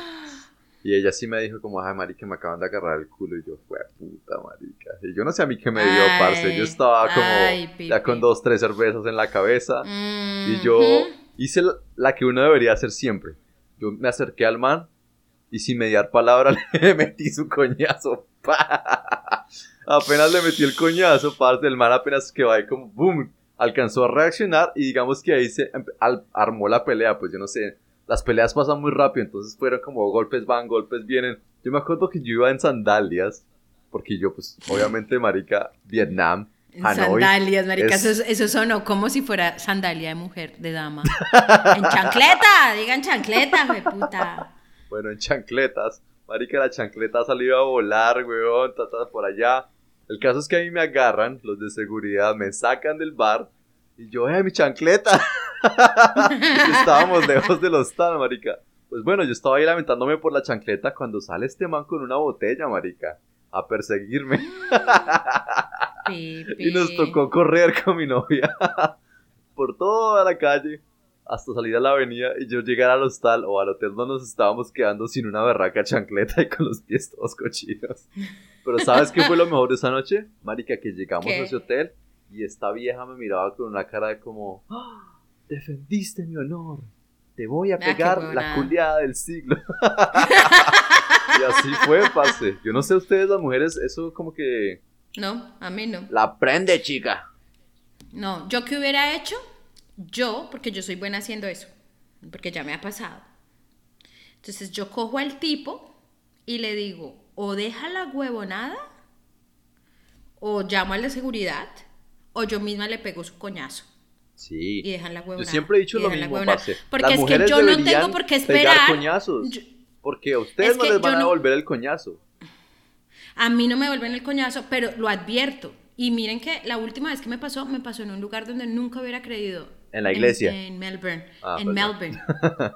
Y ella sí me dijo como, ay, marica, me acaban de agarrar el culo. Y yo, fue puta, marica. Y yo no sé a mí qué me dio, parce. Yo estaba como ya con dos, tres cervezas en la cabeza. Y yo hice la, que uno debería hacer siempre. Yo me acerqué al man y sin mediar palabra le metí su coñazo. apenas le metí el coñazo, parce. El man apenas que va ahí como, boom, alcanzó a reaccionar y digamos que ahí se armó la pelea. Pues yo no sé las peleas pasan muy rápido, entonces fueron como golpes van, golpes vienen. Yo me acuerdo que yo iba en sandalias, porque yo pues obviamente marica, Vietnam. En sandalias, marica, eso, eso, sonó como si fuera sandalia de mujer, de dama. en chancleta, digan chancleta, me puta. Bueno, en chancletas. Marica, la chancleta ha salido a volar, weón, ta, por allá. El caso es que a mí me agarran, los de seguridad, me sacan del bar y yo, eh, mi chancleta. Estábamos lejos del hostal, marica. Pues bueno, yo estaba ahí lamentándome por la chancleta cuando sale este man con una botella, marica, a perseguirme. y nos tocó correr con mi novia por toda la calle. hasta salir a la avenida y yo llegar al hostal o al hotel donde nos estábamos quedando sin una berraca chancleta y con los pies todos cochinos. Pero ¿sabes qué fue lo mejor de esa noche? Marica, que llegamos ¿Qué? a ese hotel y esta vieja me miraba con una cara de como, "Ah, defendiste mi honor, te voy a Ah, pegar la culiada del siglo. y así fue, parce. Yo no sé ustedes las mujeres, eso como que No, a mí no. la prende, chica. No, yo qué hubiera hecho, yo, porque yo soy buena haciendo eso, porque ya me ha pasado. Entonces yo cojo al tipo y le digo, o deja la huevonada, o llamo al de seguridad, o yo misma le pego su coñazo Sí. y dejan la huevonada. Yo siempre he dicho lo la mismo, parce. Porque Las es que yo no tengo por qué esperar. coñazos. Yo- Porque a ustedes Es no les van a no- devolver el coñazo. A mí no me vuelven el coñazo, pero lo advierto. Y miren que la última vez que me pasó, me pasó en un lugar donde nunca hubiera creído. En la iglesia. En, Melbourne. Ah, en perdón. Melbourne.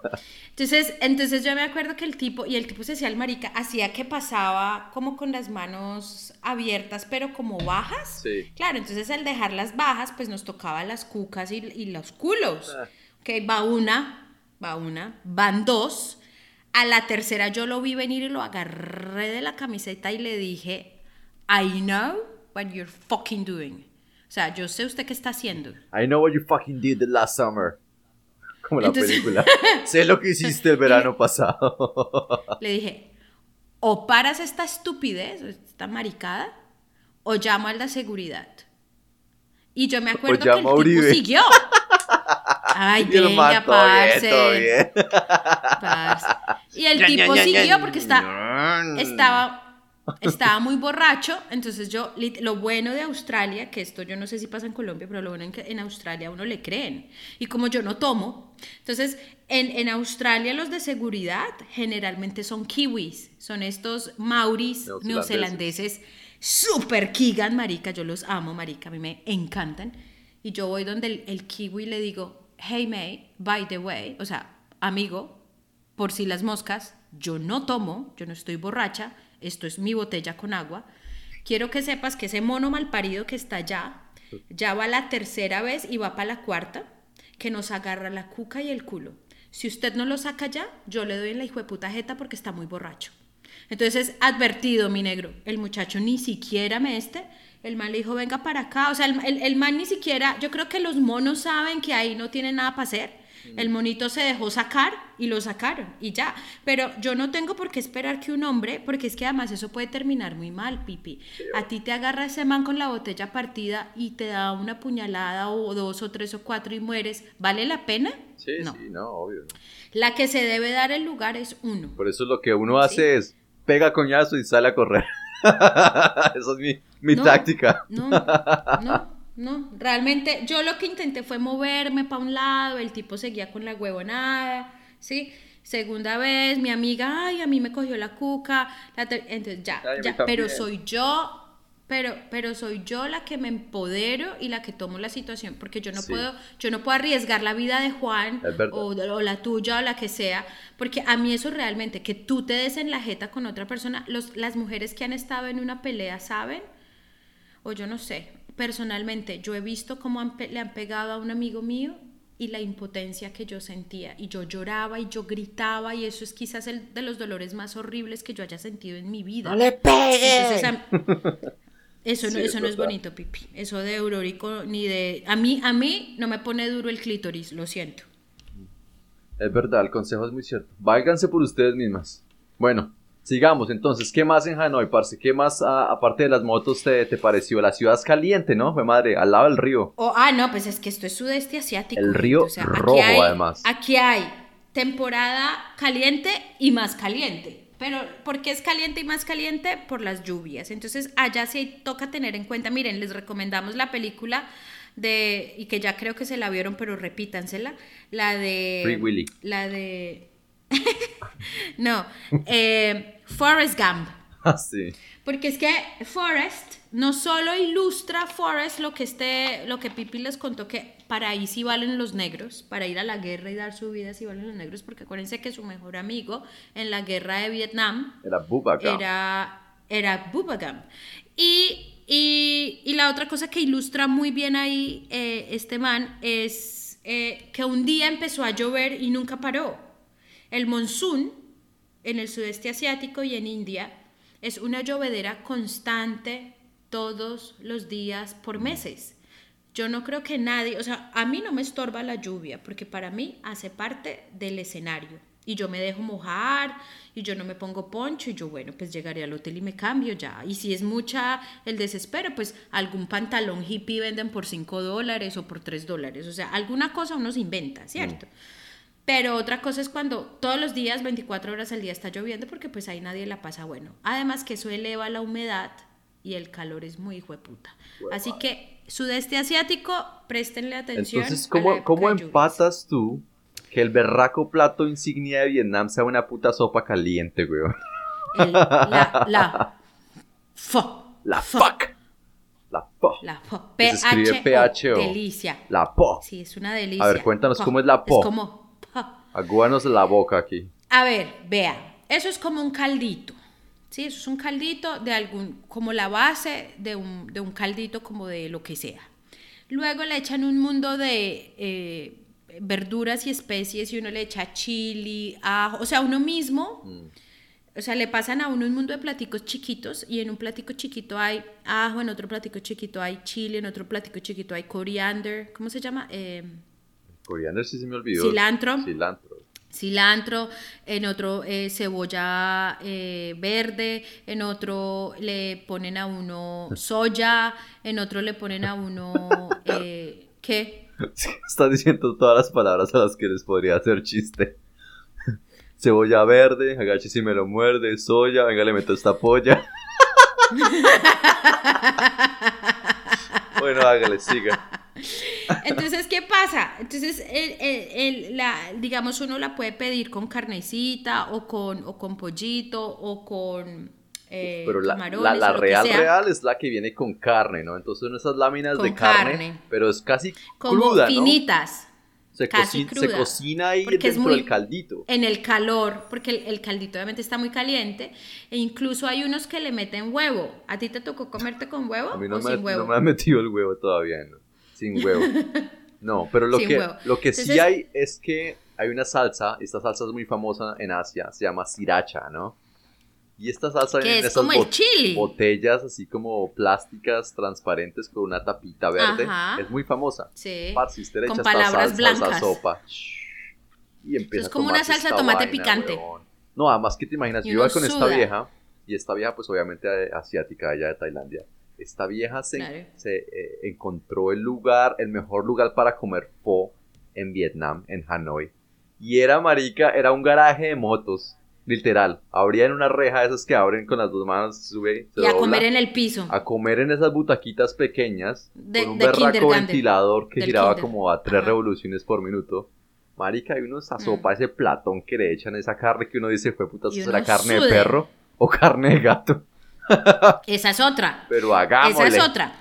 Entonces, entonces yo me acuerdo que el tipo, y el tipo se hacía el marica, hacía que pasaba como con las manos abiertas, pero como bajas. Sí. Claro, entonces al dejarlas bajas, pues nos tocaba las cucas y, y los culos. Ah. Ok, va una, va una, van dos. A la tercera yo lo vi venir y lo agarré de la camiseta y le dije, I know what you're fucking doing. O sea, yo sé usted qué está haciendo. I know what you fucking did the last summer. Como la Entonces- película. sé lo que hiciste el verano pasado. Le dije, o paras esta estupidez, esta maricada, o llamo al de seguridad. Y yo me acuerdo que el a tipo Uribe. siguió. Ay, y venga, todo bien, parce. todo bien. parce. Y el tipo siguió porque está, estaba, estaba muy borracho. Entonces yo, lo bueno de Australia, que esto yo no sé si pasa en Colombia, pero lo bueno en que en Australia a uno le creen. Y como yo no tomo, entonces en, en Australia los de seguridad generalmente son kiwis, son estos mauris Neozelandeses. super kigan, marica, yo los amo, marica, a mí me encantan. Y yo voy donde el, el kiwi y le digo, hey May, by the way, o sea, amigo, por si las moscas, yo no tomo, yo no estoy borracha, esto es mi botella con agua. Quiero que sepas que ese mono malparido que está allá, ya va la tercera vez y va para la cuarta, que nos agarra la cuca y el culo. Si usted no lo saca ya, yo le doy en la hijo puta jeta porque está muy borracho. Entonces, advertido, mi negro, el muchacho ni siquiera me este, el man le dijo, venga para acá, o sea, el, el- el man ni siquiera, yo creo que los monos saben que ahí no tienen nada para hacer. El monito se dejó sacar y lo sacaron y ya. Pero yo no tengo por qué esperar que un hombre, porque es que además eso puede terminar muy mal, Pipi. A ti te agarra ese man con la botella partida y te da una puñalada o dos o tres o cuatro y mueres. ¿Vale la pena? Sí, no. sí, no, obvio. La que se debe dar el lugar es uno. Por eso lo que uno hace es pega coñazo y sale a correr. Esa es mi, mi No, táctica. No, no, no. Realmente yo lo que intenté fue moverme para un lado, el tipo seguía con la huevonada, ¿sí? Segunda vez, mi amiga, ay, a mí me cogió la cuca. la Entonces ya, Ay, ya, pero soy yo. Pero, pero soy yo la que me empodero y la que tomo la situación, porque yo no Sí. puedo, yo no puedo arriesgar la vida de Juan o, o la tuya o la que sea, porque a mí eso realmente, que tú te des en la jeta con otra persona, los, las mujeres que han estado en una pelea saben o yo no sé, personalmente yo he visto cómo han le han pegado a un amigo mío y la impotencia que yo sentía y yo lloraba y yo gritaba y eso es quizás el de los dolores más horribles que yo haya sentido en mi vida. le Entonces, a- eso no, Sí, es eso no es bonito, Pipi. Eso de eurórico ni de a mí a mí no me pone duro el clítoris, lo siento. Es verdad, el consejo es muy cierto. Válganse por ustedes mismas. Bueno, sigamos entonces. ¿Qué más en Hanoi, parce? ¿Qué más, ah, aparte de las motos, te, te pareció? La ciudad es caliente, ¿no? Fue madre, al lado del río. O- ah, no, pues es que esto es sudeste asiático. El río rojo, hay- además. Aquí hay temporada caliente y más caliente. Pero, ¿por qué es caliente y más caliente? Por las lluvias. Entonces, allá sí toca tener en cuenta. Miren, les recomendamos la película de. y que ya creo que se la vieron, pero repítansela. La de. Free Willy. La de. no. Eh, Forrest Gump. Ah, sí. Porque es que Forrest no solo ilustra Forrest lo que este, lo que Pipi les contó que para ahí sí valen los negros, para ir a la guerra y dar su vida sí valen los negros, porque acuérdense que su mejor amigo en la guerra de Vietnam Era Bubaka. era, era Bubba Gump. Y, y, y la otra cosa que ilustra muy bien ahí eh, este man es eh, que un día empezó a llover y nunca paró. El monzón en el sudeste asiático y en India es una llovedera constante todos los días por meses. Yo no creo que nadie, o sea, a mí no me estorba la lluvia, porque para mí hace parte del escenario. Y yo me dejo mojar, y yo no me pongo poncho, y yo, bueno, pues llegaré al hotel y me cambio ya. Y si es mucha el desespero, pues algún pantalón hippie venden por 5 dólares o por 3 dólares. O sea, alguna cosa uno se inventa, ¿cierto? Pero otra cosa es cuando todos los días, 24 horas al día está lloviendo, porque pues ahí nadie la pasa bueno. Además que eso eleva la humedad y el calor es muy hijo de puta. Así que sudeste asiático, préstenle atención. Entonces, ¿cómo, cómo lluvias. empatas tú que el berraco plato insignia de Vietnam sea una puta sopa caliente, weón? El- la, la, fo, La fo, fuck. La po. La fo. Que se escribe P-H-O. PHO. Delicia. La po. Sí, es una delicia. A ver, cuéntanos cómo es la po. Es como po. Agúanos la boca aquí. A ver, vea, eso es como un caldito. Sí, eso es un caldito de algún, como la base de un, de un caldito como de lo que sea. Luego le echan un mundo de eh, verduras y especies y uno le echa chili, ajo, o sea, uno mismo, o sea, le pasan a uno un mundo de platicos chiquitos y en un platico chiquito hay ajo, en otro platico chiquito hay chile, en otro platico chiquito hay coriander, ¿cómo se llama? Eh, Coriander sí se me olvidó. Cilantro. Cilantro. cilantro, en otro eh, cebolla eh, verde, en otro le ponen a uno soya, en otro le ponen a uno, eh, ¿qué? Sí, Estás diciendo todas las palabras a las que les podría hacer chiste. Cebolla verde, agache si me lo muerde, soya, venga le meto esta polla. bueno, hágale, siga. Entonces, ¿qué pasa? Entonces, el- el- el- la, digamos, uno la puede pedir con carnecita o con, o con pollito o con eh, Pero la, real real es la que viene con carne, ¿no? Entonces son esas láminas de carne, carne. pero es casi como cruda, ¿no? finitas. Se, casi se cocina ahí Porque es dentro muy- del caldito. en el calor, porque el, el caldito obviamente está muy caliente, e incluso hay unos que le meten huevo. ¿A ti te tocó comerte con huevo A mí no o me, sin huevo? no me ha metido el huevo todavía, ¿no? Sin huevo. No, pero lo Sin que, huevo. lo que sí hay es que hay una salsa, esta salsa es muy famosa en Asia, se llama sriracha, ¿no? Y esta salsa viene en es esas como el bot- chili. botellas así como plásticas transparentes con una tapita verde. Ajá. Es muy famosa. Sí. Parce, usted Con palabras salsa a esa blancas. sopa. Y empieza es a como una salsa de tomate vaina, picante. weón. No, además que te imaginas, yo iba con esta vieja, y esta vieja pues obviamente eh, asiática, allá de Tailandia. Esta vieja se, Claro. se, eh, encontró el lugar, el mejor lugar para comer pho en Vietnam, en Hanoi. Y era, marica, era un garaje de motos, literal. Abrían una reja de esas que abren con las dos manos, se sube, se Y a dobla, comer en el piso. a comer en esas butaquitas pequeñas De- con un de berraco ventilador que giraba kinder. como a tres Ajá. revoluciones por minuto. Marica, hay uno esa Mm. sopa, ese platón que le echan esa carne que uno dice, fue puta, Y ¿eso será carne de perro o carne de gato? Esa es otra. Pero hagámosle. Esa es otra.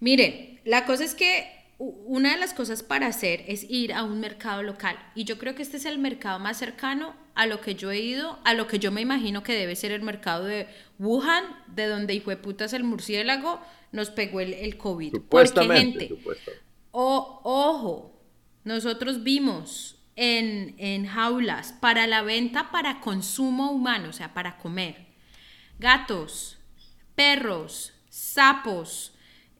Mire, la cosa es que una de las cosas para hacer es ir a un mercado local. Y yo creo que este es el mercado más cercano a lo que yo he ido, a lo que yo me imagino que debe ser el mercado de Wuhan, de donde hijo de putas el murciélago nos pegó el, el COVID. Porque, Supuestamente, gente, supuestamente. o, ojo, nosotros vimos en, en jaulas para la venta para consumo humano, o sea, para comer, gatos, perros, sapos,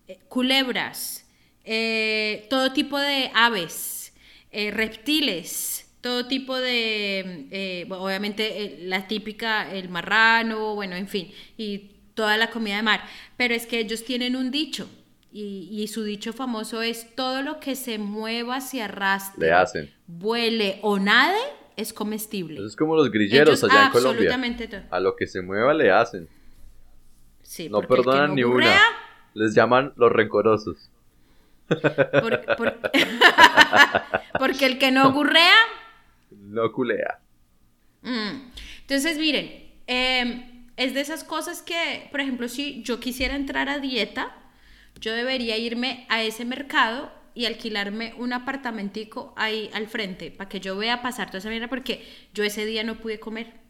eh, culebras, eh, todo tipo de aves, eh, reptiles, todo tipo de, eh, bueno, obviamente la típica, el marrano, bueno, en fin, y toda la comida de mar. Pero es que ellos tienen un dicho, y, y su dicho famoso es, todo lo que se mueva, se arrastre, Le hacen. vuele o nade, es comestible. Eso es como los grilleros Ellos allá en Colombia. absolutamente todo. A lo que se mueva le hacen. Sí, No perdonan no ni burrea, una. Les llaman los rencorosos. por- por- porque el que no gurrea No culea. Mm. Entonces, miren, eh, es de esas cosas que, por ejemplo, si yo quisiera entrar a dieta, yo debería irme a ese mercado y alquilarme un apartamentico ahí al frente para que yo vea pasar toda esa mierda porque yo ese día no pude comer.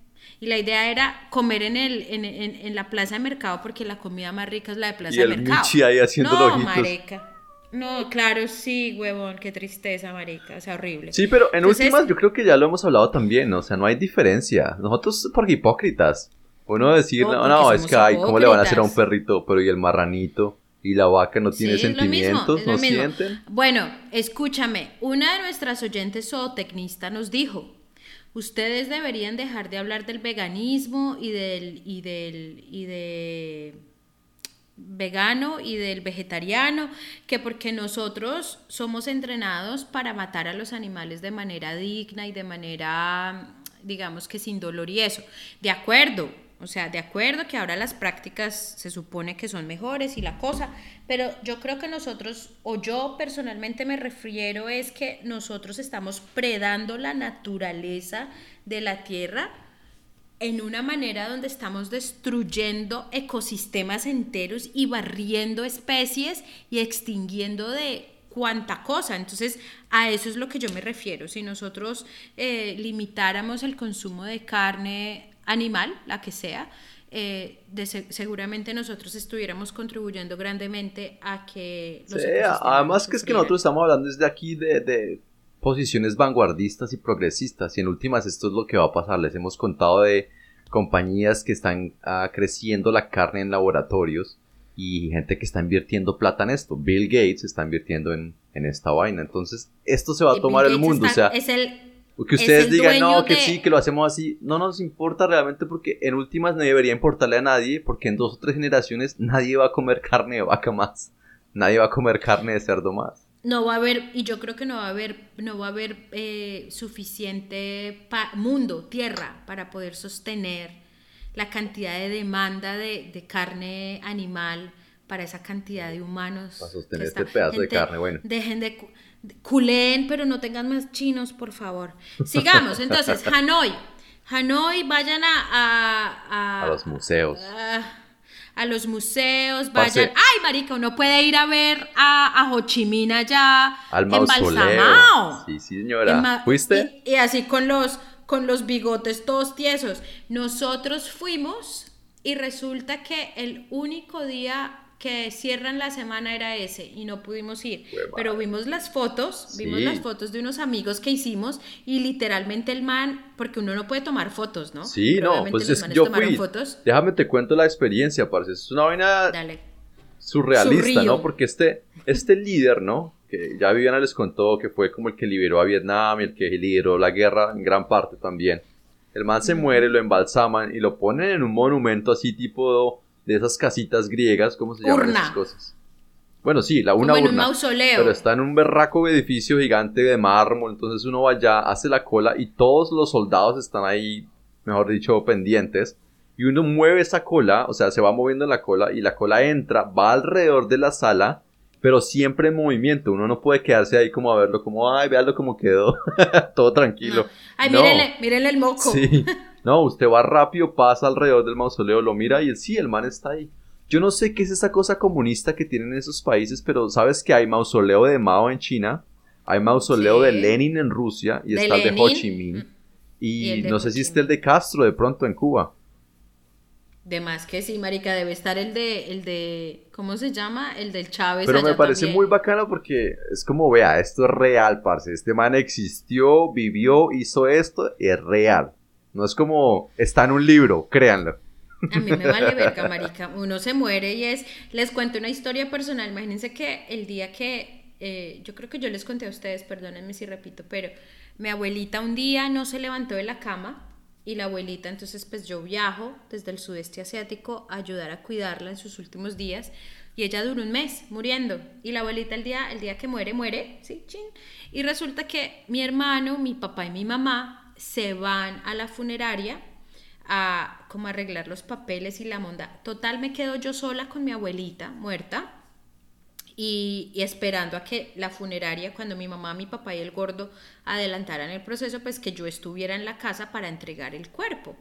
Y la idea era comer en, el, en, en- en la plaza de mercado porque la comida más rica es la de plaza Y de el mercado. Michi ahí haciendo no, marica. No, claro, sí, huevón, qué tristeza, marica, o sea, horrible. Sí, pero en Entonces- últimas yo creo que ya lo hemos hablado también, o sea, no hay diferencia. Nosotros por hipócritas. Uno decir, No, no, porque no, es que, ay, ¿cómo le van a hacer a un perrito? Pero y el marranito y la vaca no tiene Sí, mismo, sentimientos, no sienten. Bueno, escúchame, una de nuestras oyentes zootecnista nos dijo, ustedes deberían dejar de hablar del veganismo y del y del y de vegano y del vegetariano, que porque nosotros somos entrenados para matar a los animales de manera digna y de manera, digamos que sin dolor y eso. De acuerdo, o sea, de acuerdo que ahora las prácticas se supone que son mejores y la cosa, pero yo creo que nosotros, o yo personalmente me refiero, es que nosotros estamos predando la naturaleza de la tierra en una manera donde estamos destruyendo ecosistemas enteros y barriendo especies y extinguiendo de cuánta cosa. Entonces, a eso es lo que yo me refiero. Si nosotros eh, limitáramos el consumo de carne animal, la que sea, eh, de seguramente nosotros estuviéramos contribuyendo grandemente a que los Sí, además que es que nosotros estamos hablando desde aquí de, de posiciones vanguardistas y progresistas y en últimas esto es lo que va a pasar. Les hemos contado de compañías que están ah, creciendo la carne en laboratorios y gente que está invirtiendo plata en esto. Bill Gates está invirtiendo en, en esta vaina. Entonces esto se va a Y tomar el mundo. está- o sea, es el, que es ustedes digan, no, que de- sí, que lo hacemos así, no nos importa realmente porque en últimas no debería importarle a nadie porque en dos o tres generaciones nadie va a comer carne de vaca más, nadie va a comer carne de cerdo más. No va a haber, y yo creo que no va a haber, no va a haber eh, suficiente mundo, tierra, para poder sostener la cantidad de demanda de, de carne animal para esa cantidad de humanos. Para sostener este pedazo de carne, bueno. Dejen de, cu- de- culeen, pero no tengan más chinos, por favor. Sigamos, entonces, Hanoi. Hanoi, vayan a... A, a- A los museos. a- a los museos, vayan. Ay, marica, uno puede ir a ver a, a Ho Chi Minh allá Al mausoleo. embalsamado. Sí, sí, señora. ¿Fuiste? Y, y así con los, con los bigotes todos tiesos. Nosotros fuimos y resulta que el único día que cierran la semana era ese y no pudimos ir. Pero vimos las fotos, vimos las fotos de unos amigos que hicimos y literalmente el man, porque uno no puede tomar fotos, ¿no? Sí, no, pues es yo tomaron fui. fotos. Déjame te cuento la experiencia, parce. Es una vaina Dale. surrealista, Surreal. ¿no? Porque este, este líder, ¿no? Que ya Viviana les contó que fue como el que liberó a Vietnam y el que lideró la guerra en gran parte también. El man se muere, lo embalsaman y lo ponen en un monumento así tipo de esas casitas griegas, ¿cómo se llaman Urna. esas cosas? Bueno, sí, la una Como en un mausoleo. Pero está en un berraco edificio gigante de mármol, entonces uno va allá, hace la cola y todos los soldados están ahí, mejor dicho, pendientes. Y uno mueve esa cola, o sea, se va moviendo la cola y la cola entra, va alrededor de la sala, pero siempre en movimiento. Uno no puede quedarse ahí como a verlo, como, ay, véalo cómo quedó, todo tranquilo. No. Ay, No. mírenle, mírenle el moco. Sí. No, usted va rápido, pasa alrededor del mausoleo, lo mira y el, sí, el man está ahí. Yo no sé qué es esa cosa comunista que tienen esos países, pero sabes que hay mausoleo de Mao en China, hay mausoleo Sí. de Lenin en Rusia y De está el de Ho. Chi Minh. Y Y, no sé si está el de Castro de pronto en Cuba. De más que sí, marica, debe estar el de, el de, ¿cómo se llama? El del Chávez Pero me parece también. muy bacano porque es como, vea, esto es real, parce. Este man existió, vivió, hizo esto, es real. No es como, está en un libro, créanlo. A mí me vale verga, marica. Uno se muere y es. Les cuento una historia personal. Imagínense que el día que. eh, yo creo que yo les conté a ustedes, perdónenme si repito, pero mi abuelita un día no se levantó de la cama y la abuelita, entonces, pues yo viajo desde el sudeste asiático a ayudar a cuidarla en sus últimos días. Y ella duró un mes muriendo. Y la abuelita el día, el día que muere, muere, sí, chin. Y resulta que mi hermano, mi papá y mi mamá se van a la funeraria a como arreglar los papeles y la monda. Total me quedo yo sola con mi abuelita muerta y, y esperando a que la funeraria, cuando mi mamá, mi papá y el gordo adelantaran el proceso, pues que yo estuviera en la casa para entregar el cuerpo.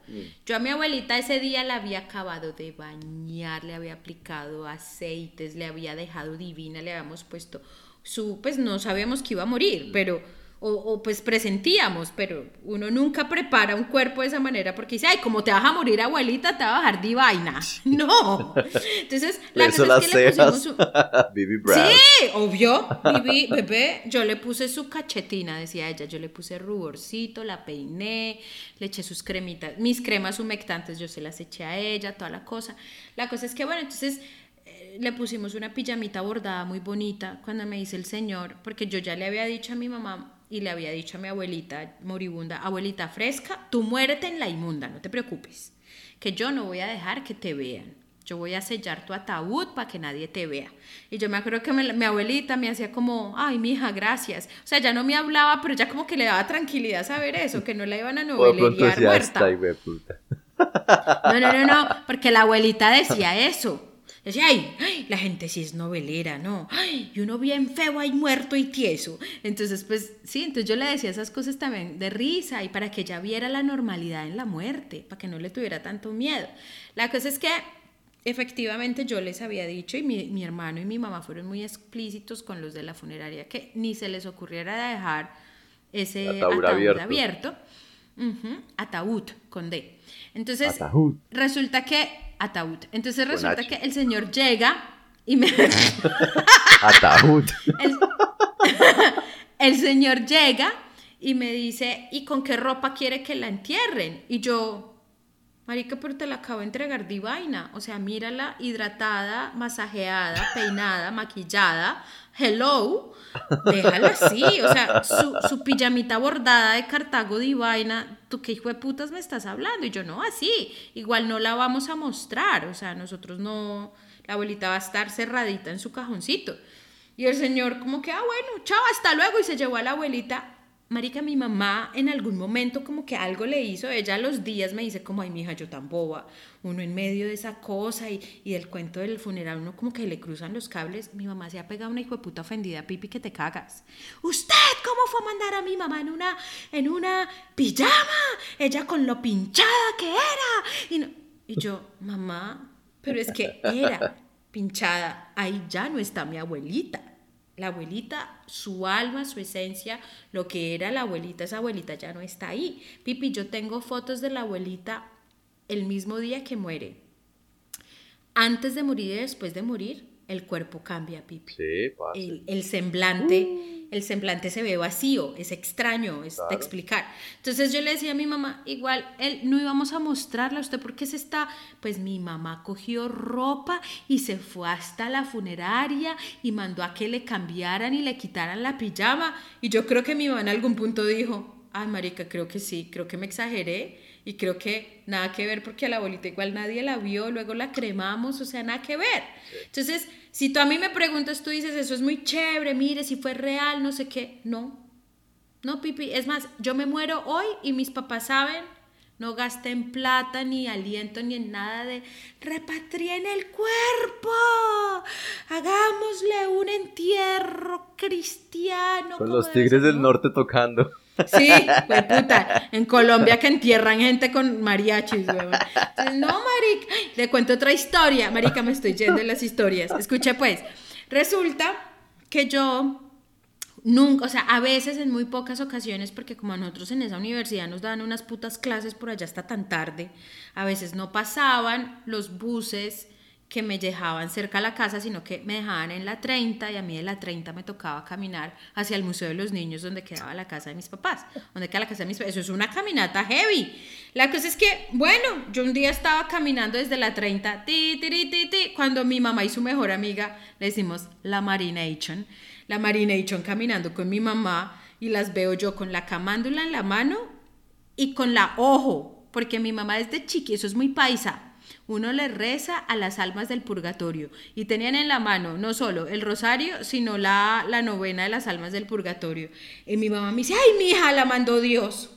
Yo a mi abuelita ese día la había acabado de bañar, le había aplicado aceites, le había dejado divina, le habíamos puesto su, pues no sabíamos que iba a morir, pero o, pues presentíamos, pero uno nunca prepara un cuerpo de esa manera porque dice, ay, como te vas a morir abuelita, te va a bajar divina. No. Entonces, la cosa es que le pusimos su... Sí, obvio. Bibi, bebé, yo le puse su cachetina, decía ella, yo le puse ruborcito, la peiné, le eché sus cremitas, mis cremas humectantes, yo se las eché a ella, toda la cosa. La cosa es que, bueno, entonces eh, le pusimos una pijamita bordada muy bonita cuando me dice el señor, porque yo ya le había dicho a mi mamá, y le había dicho a mi abuelita moribunda, abuelita fresca, tú muérete en la inmunda, no te preocupes, que yo no voy a dejar que te vean. Yo voy a sellar tu ataúd para que nadie te vea. Y yo me acuerdo que mi abuelita me hacía como, ay, mi hija, gracias. O sea, ya no me hablaba, pero ya como que le daba tranquilidad saber eso, que no la iban a novelear muerta. No, no, no, no, porque la abuelita decía eso. Decía, ay, la gente sí es novelera, ¿no? Ay, y uno bien feo ahí muerto y tieso. Entonces, pues sí, entonces yo le decía esas cosas también de risa y para que ella viera la normalidad en la muerte, para que no le tuviera tanto miedo. La cosa es que efectivamente yo les había dicho y mi, hermano y mi mamá fueron muy explícitos con los de la funeraria que ni se les ocurriera dejar ese ataúd, abierto. ataúd con D. Entonces, resulta que ataúd. Entonces resulta que el señor llega y me... ataúd. El, señor llega y me dice, ¿y con qué ropa quiere que la entierren? Y yo, marica, pero te la acabo de entregar divina. O sea, mírala hidratada, masajeada, peinada, maquillada. Hello, déjala así. O sea, su, su pijamita bordada de Cartago divina ¿tú qué hijo de putas me estás hablando? Y yo, no, así, igual no la vamos a mostrar, o sea, nosotros no, la abuelita va a estar cerradita en su cajoncito. Y el señor como que, ah, bueno, chao, hasta luego, y se llevó a la abuelita Marica, mi mamá en algún momento como que algo le hizo, ella los días me dice como, ay, mija, yo tan boba, uno en medio de esa cosa y, y del cuento del funeral, uno como que le cruzan los cables, mi mamá se ha pegado una hijo de puta ofendida, pipi, que te cagas. ¿Usted cómo fue a mandar a mi mamá en una, en una pijama? Ella con lo pinchada que era. Y, y yo, mamá, pero es que era pinchada, ahí ya no está mi abuelita la abuelita, su alma, su esencia, lo que era la abuelita, esa abuelita ya no está ahí. Pipi, yo tengo fotos de la abuelita el mismo día que muere. Antes de morir y después de morir, el cuerpo cambia, Pipi. Sí, pasa. El, semblante, uh. El semblante se ve vacío, es extraño, es de explicar. Entonces yo le decía a mi mamá, igual, él, no íbamos a mostrarla a usted porque se está, pues mi mamá cogió ropa y se fue hasta la funeraria y mandó a que le cambiaran y le quitaran la pijama. Y yo creo que mi mamá en algún punto dijo, ay, marica, creo que sí, creo que me exageré y creo que nada que ver porque a la abuelita igual nadie la vio, luego la cremamos, o sea, nada que ver. Entonces, si tú a mí me preguntas, tú dices, eso es muy chévere, mire, si fue real, no sé qué, no. No, Pipi, es más, yo me muero hoy y mis papás saben, no gasten plata, ni aliento, ni en nada de repatrien el cuerpo, hagámosle un entierro cristiano. Con los tigres del norte tocando. Sí, pues puta, en Colombia que entierran gente con mariachis, no, marica, le cuento otra historia, marica, me estoy yendo en las historias. Escucha pues, resulta que yo nunca, o sea, a veces en muy pocas ocasiones, porque como a nosotros en esa universidad nos daban unas putas clases por allá hasta tan tarde, a veces no pasaban los buses que me dejaban cerca a la casa, sino que me dejaban en la 30 y a mí de la 30 me tocaba caminar hacia el Museo de los Niños donde quedaba la casa de mis papás, donde queda la casa de mis papás. Eso es una caminata heavy. La cosa es que, bueno, yo un día estaba caminando desde la 30, ti, ti, ti, ti, cuando mi mamá y su mejor amiga le decimos la Marination, la Marination caminando con mi mamá y las veo yo con la camándula en la mano y con la ojo, porque mi mamá desde chiqui, eso es muy paisa, uno le reza a las almas del purgatorio y tenían en la mano no solo el rosario, sino la, la novena de las almas del purgatorio. Y mi mamá me dice, ay, mi hija, la mandó Dios.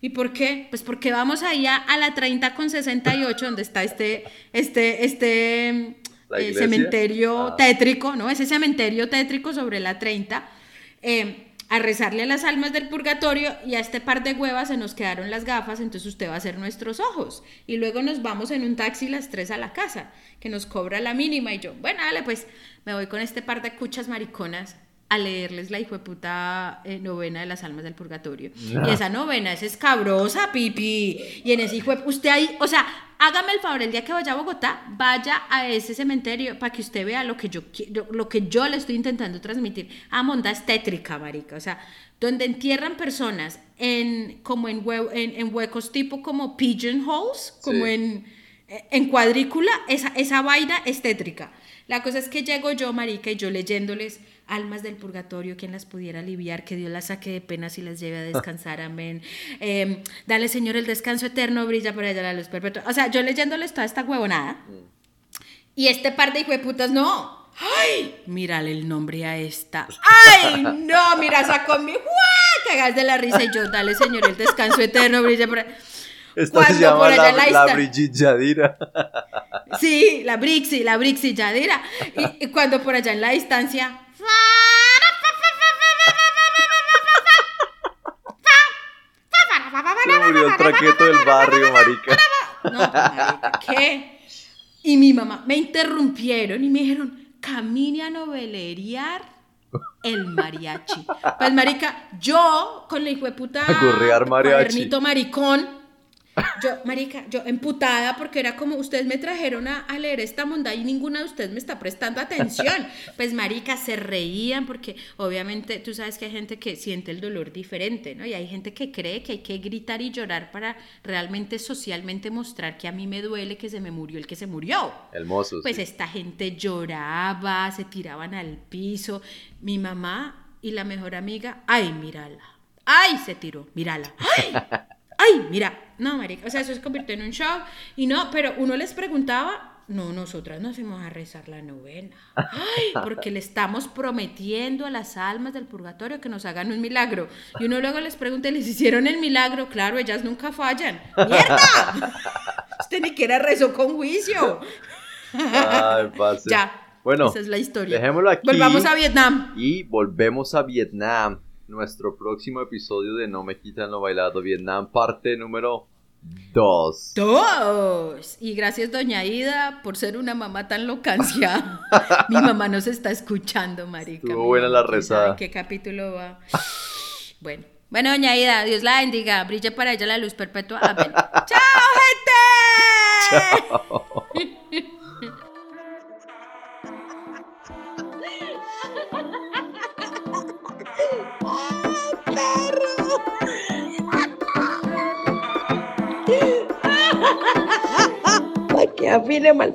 ¿Y por qué? Pues porque vamos allá a la 30 con 68, donde está este, este, este eh, cementerio ah. tétrico, ¿no? Ese cementerio tétrico sobre la 30. Eh, a rezarle a las almas del purgatorio y a este par de huevas se nos quedaron las gafas, entonces usted va a hacer nuestros ojos. Y luego nos vamos en un taxi las tres a la casa, que nos cobra la mínima. Y yo, bueno, dale, pues me voy con este par de cuchas mariconas. A leerles la hijueputa eh, novena de las almas del purgatorio. Y esa novena es escabrosa, pipi. Y en ese hijo usted ahí, o sea, hágame el favor, el día que vaya a Bogotá, vaya a ese cementerio para que usted vea lo que yo, lo que yo le estoy intentando transmitir. Ah, monda es tétrica, marica. O sea, donde entierran personas en, como en, hue- en, en huecos tipo como pigeonholes, como Sí. en, en cuadrícula, esa, esa vaina es tétrica. La cosa es que llego yo, marica, y yo leyéndoles almas del purgatorio, quien las pudiera aliviar, que Dios las saque de penas y las lleve a descansar, amén. Eh, dale, Señor, el descanso eterno, brilla por allá la luz perpetua. O sea, yo leyéndoles toda esta huevonada. Y este par de hijueputas, no. ¡Ay! Mírale el nombre a esta. ¡Ay! No, mira, sacó mi. Cagas de la risa y yo, dale, Señor, el descanso eterno, brilla por allá. Esta se llama por allá la, la Brigitte Yadira. Sí, la Brixi, la Brixi Yadira. Y, y cuando por allá en la distancia. Murió el traqueto del barrio, marica. No, marica, ¿qué? Y mi mamá me interrumpieron y me dijeron, camine a novelerear el mariachi. Pues, marica, yo con la hijo de puta A mariachi. maricón, yo, marica, yo emputada porque era como, ustedes me trajeron a, a leer esta monda y ninguna de ustedes me está prestando atención. Pues, marica, se reían porque obviamente tú sabes que hay gente que siente el dolor diferente, ¿no? Y hay gente que cree que hay que gritar y llorar para realmente socialmente mostrar que a mí me duele que se me murió el que se murió. El mozo. Pues sí. esta gente lloraba, se tiraban al piso. Mi mamá y la mejor amiga, ay, mírala. Ay, se tiró, mírala. Ay, ay, mira. No, marica, o sea, eso se convirtió en un show. Y no, pero uno les preguntaba, no, nosotras nos fuimos a rezar la novena. Ay, porque le estamos prometiendo a las almas del purgatorio que nos hagan un milagro. Y uno luego les pregunta, ¿les hicieron el milagro? Claro, ellas nunca fallan. ¡Mierda! Usted ni siquiera rezó con juicio. Ay, parce. Ya. Bueno, esa es la historia. dejémoslo aquí. Volvamos a Vietnam. Y volvemos a Vietnam. Nuestro próximo episodio de No me quitan lo bailado Vietnam, parte número 2. Dos. Y gracias, doña Ida, por ser una mamá tan locancia. Mi mamá nos está escuchando, marica. Estuvo buena la rezada. ¿Qué capítulo va? Bueno. Bueno, doña Ida, Dios la bendiga. Brille para ella la luz perpetua. Amén. ¡Chao, gente! Para que afine mal